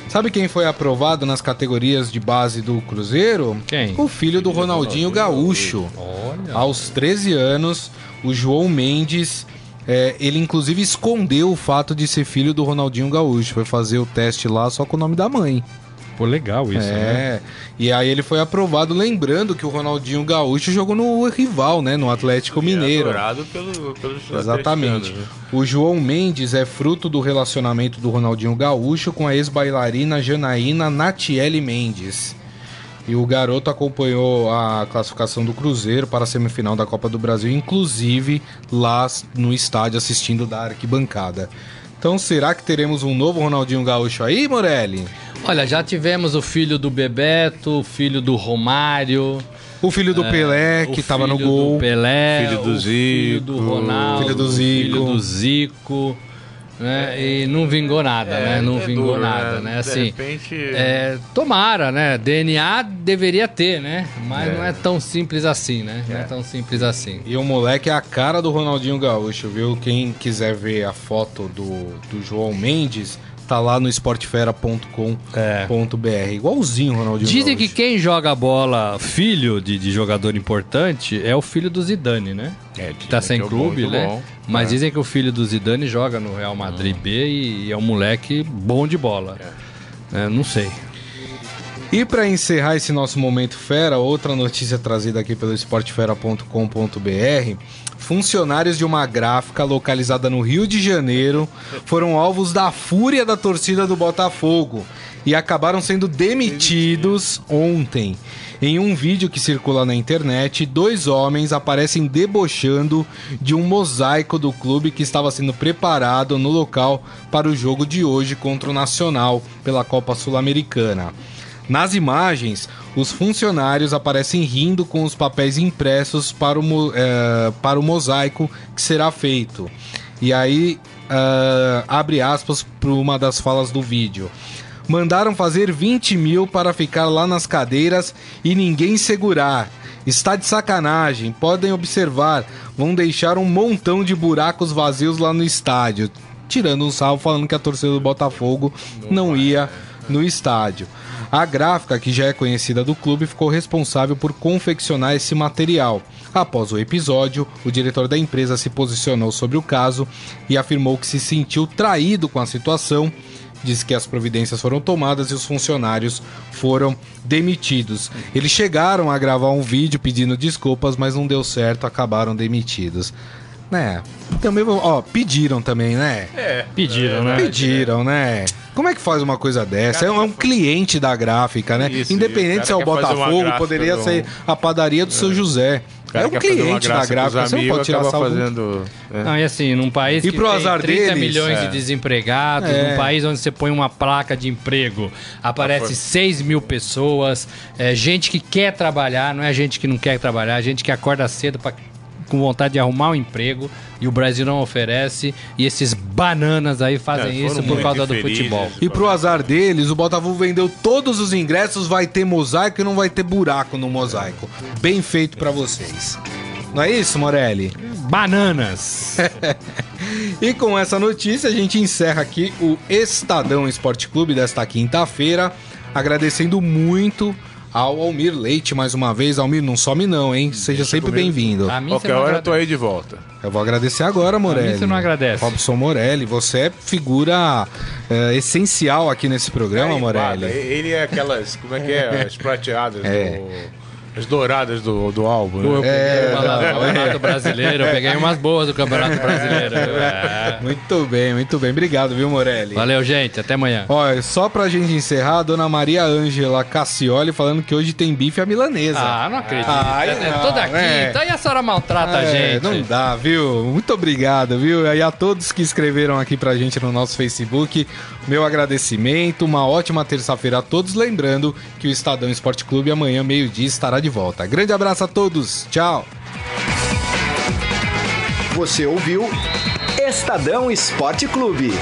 Sabe quem foi aprovado nas categorias de base do Cruzeiro? Quem? O filho do Ronaldinho Gaúcho. Olha. Aos 13 anos, o João Mendes, é, ele inclusive escondeu o fato de ser filho do Ronaldinho Gaúcho. Foi fazer o teste lá só com o nome da mãe. Pô, legal isso, né? É. E aí ele foi aprovado, lembrando que o Ronaldinho Gaúcho jogou no rival, né? No Atlético Mineiro. Adorado pelo, pelos Exatamente. né? O João Mendes é fruto do relacionamento do Ronaldinho Gaúcho com a ex-bailarina Janaína Natiele Mendes. E o garoto acompanhou a classificação do Cruzeiro para a semifinal da Copa do Brasil, inclusive lá no estádio assistindo da arquibancada. Então será que teremos um novo Ronaldinho Gaúcho aí, Morelli? Olha, já tivemos o filho do Bebeto, o filho do Romário. O filho do Pelé, o que estava no filho gol. Do Pelé, Filho do o filho do Zico, Ronaldo, filho do o filho Zico. do Zico. Né? E não vingou nada, né? Não é vingou duro, nada, né? né? De Assim, repente- é, tomara, né? DNA deveria ter, né? Mas não é tão simples assim, né? Não é tão simples assim. E o moleque é a cara do Ronaldinho Gaúcho, viu? Quem quiser ver a foto do, do João Mendes, tá lá no esportefera.com.br. Igualzinho, Ronaldinho. Dizem que Gaúcho. quem joga bola, filho de, de jogador importante, é o filho do Zidane, né? É, Que tá sem que é clube, muito né? bom. Mas É. dizem que o filho do Zidane joga no Real Madrid B e, e é um moleque bom de bola. É, não sei. E para encerrar esse nosso momento fera, outra notícia trazida aqui pelo esportefera.com.br, funcionários de uma gráfica localizada no Rio de Janeiro foram alvos da fúria da torcida do Botafogo e acabaram sendo demitidos ontem. Em um vídeo que circula na internet, dois homens aparecem debochando de um mosaico do clube que estava sendo preparado no local para o jogo de hoje contra o Nacional pela Copa Sul-Americana. Nas imagens, os funcionários aparecem rindo com os papéis impressos para o, eh, para o mosaico que será feito. E aí, ah, abre aspas para uma das falas do vídeo. Mandaram fazer 20 mil para ficar lá nas cadeiras e ninguém segurar. Está de sacanagem, podem observar, vão deixar um montão de buracos vazios lá no estádio. Tirando um salvo falando que a torcida do Botafogo não ia no estádio. A gráfica, que já é conhecida do clube, ficou responsável por confeccionar esse material. Após o episódio, o diretor da empresa se posicionou sobre o caso e afirmou que se sentiu traído com a situação. Disse que as providências foram tomadas e os funcionários foram demitidos. Eles chegaram a gravar um vídeo pedindo desculpas, mas não deu certo, acabaram demitidos. Né? Também, ó, pediram também, né? É. Pediram, né? Pediram, né? Como é que faz uma coisa dessa? É um, é um cliente da gráfica, né? Isso, Independente se é o Botafogo, gráfica poderia do- ser a padaria do seu José. É um cliente da gráfica, você não pode tirar salvo. fazendo. é. Não, e assim, num país E que pro tem azar 30 deles, milhões é. de desempregados, É. num país onde você põe uma placa de emprego, aparece 6 mil pessoas, é, gente que quer trabalhar, não é gente que não quer trabalhar, gente que acorda cedo pra, com vontade de arrumar um emprego e o Brasil não oferece, e esses bananas aí fazem É, isso por causa do futebol. E pro azar deles, o Botafogo vendeu todos os ingressos, vai ter mosaico e não vai ter buraco no mosaico. Bem feito pra vocês. Não é isso, Morelli? Bananas! E com essa notícia a gente encerra aqui o Estadão Esporte Clube desta quinta-feira, agradecendo muito ao Almir Leite mais uma vez. Almir, não some não, hein? Seja sempre comigo. bem-vindo. A mim Qualquer hora eu tô aí de volta. Eu vou agradecer agora, Morelli. você não agradece. Robson Morelli, você é figura é, essencial aqui nesse programa, Aí, Morelli. Ele é aquelas. Como é que é? As prateadas É. do. As douradas do, do álbum. Pô, eu Né? peguei uma lá do Campeonato Brasileiro, eu peguei umas boas do Campeonato Brasileiro. É. Muito bem, muito bem. Obrigado, viu, Morelli? Valeu, gente. Até amanhã. Olha, só pra gente encerrar, a dona Maria Ângela Cassioli falando que hoje tem bife à milanesa. Ah, não acredito. Ai, é, não, toda né? quinta. E a senhora maltrata a É, gente. Não dá, viu? Muito obrigado, viu? E a todos que escreveram aqui pra gente no nosso Facebook, meu agradecimento, uma ótima terça-feira a todos. Lembrando que o Estadão Esporte Clube amanhã, meio-dia, estará de volta. Grande abraço a todos, tchau! Você ouviu Estadão Esporte Clube.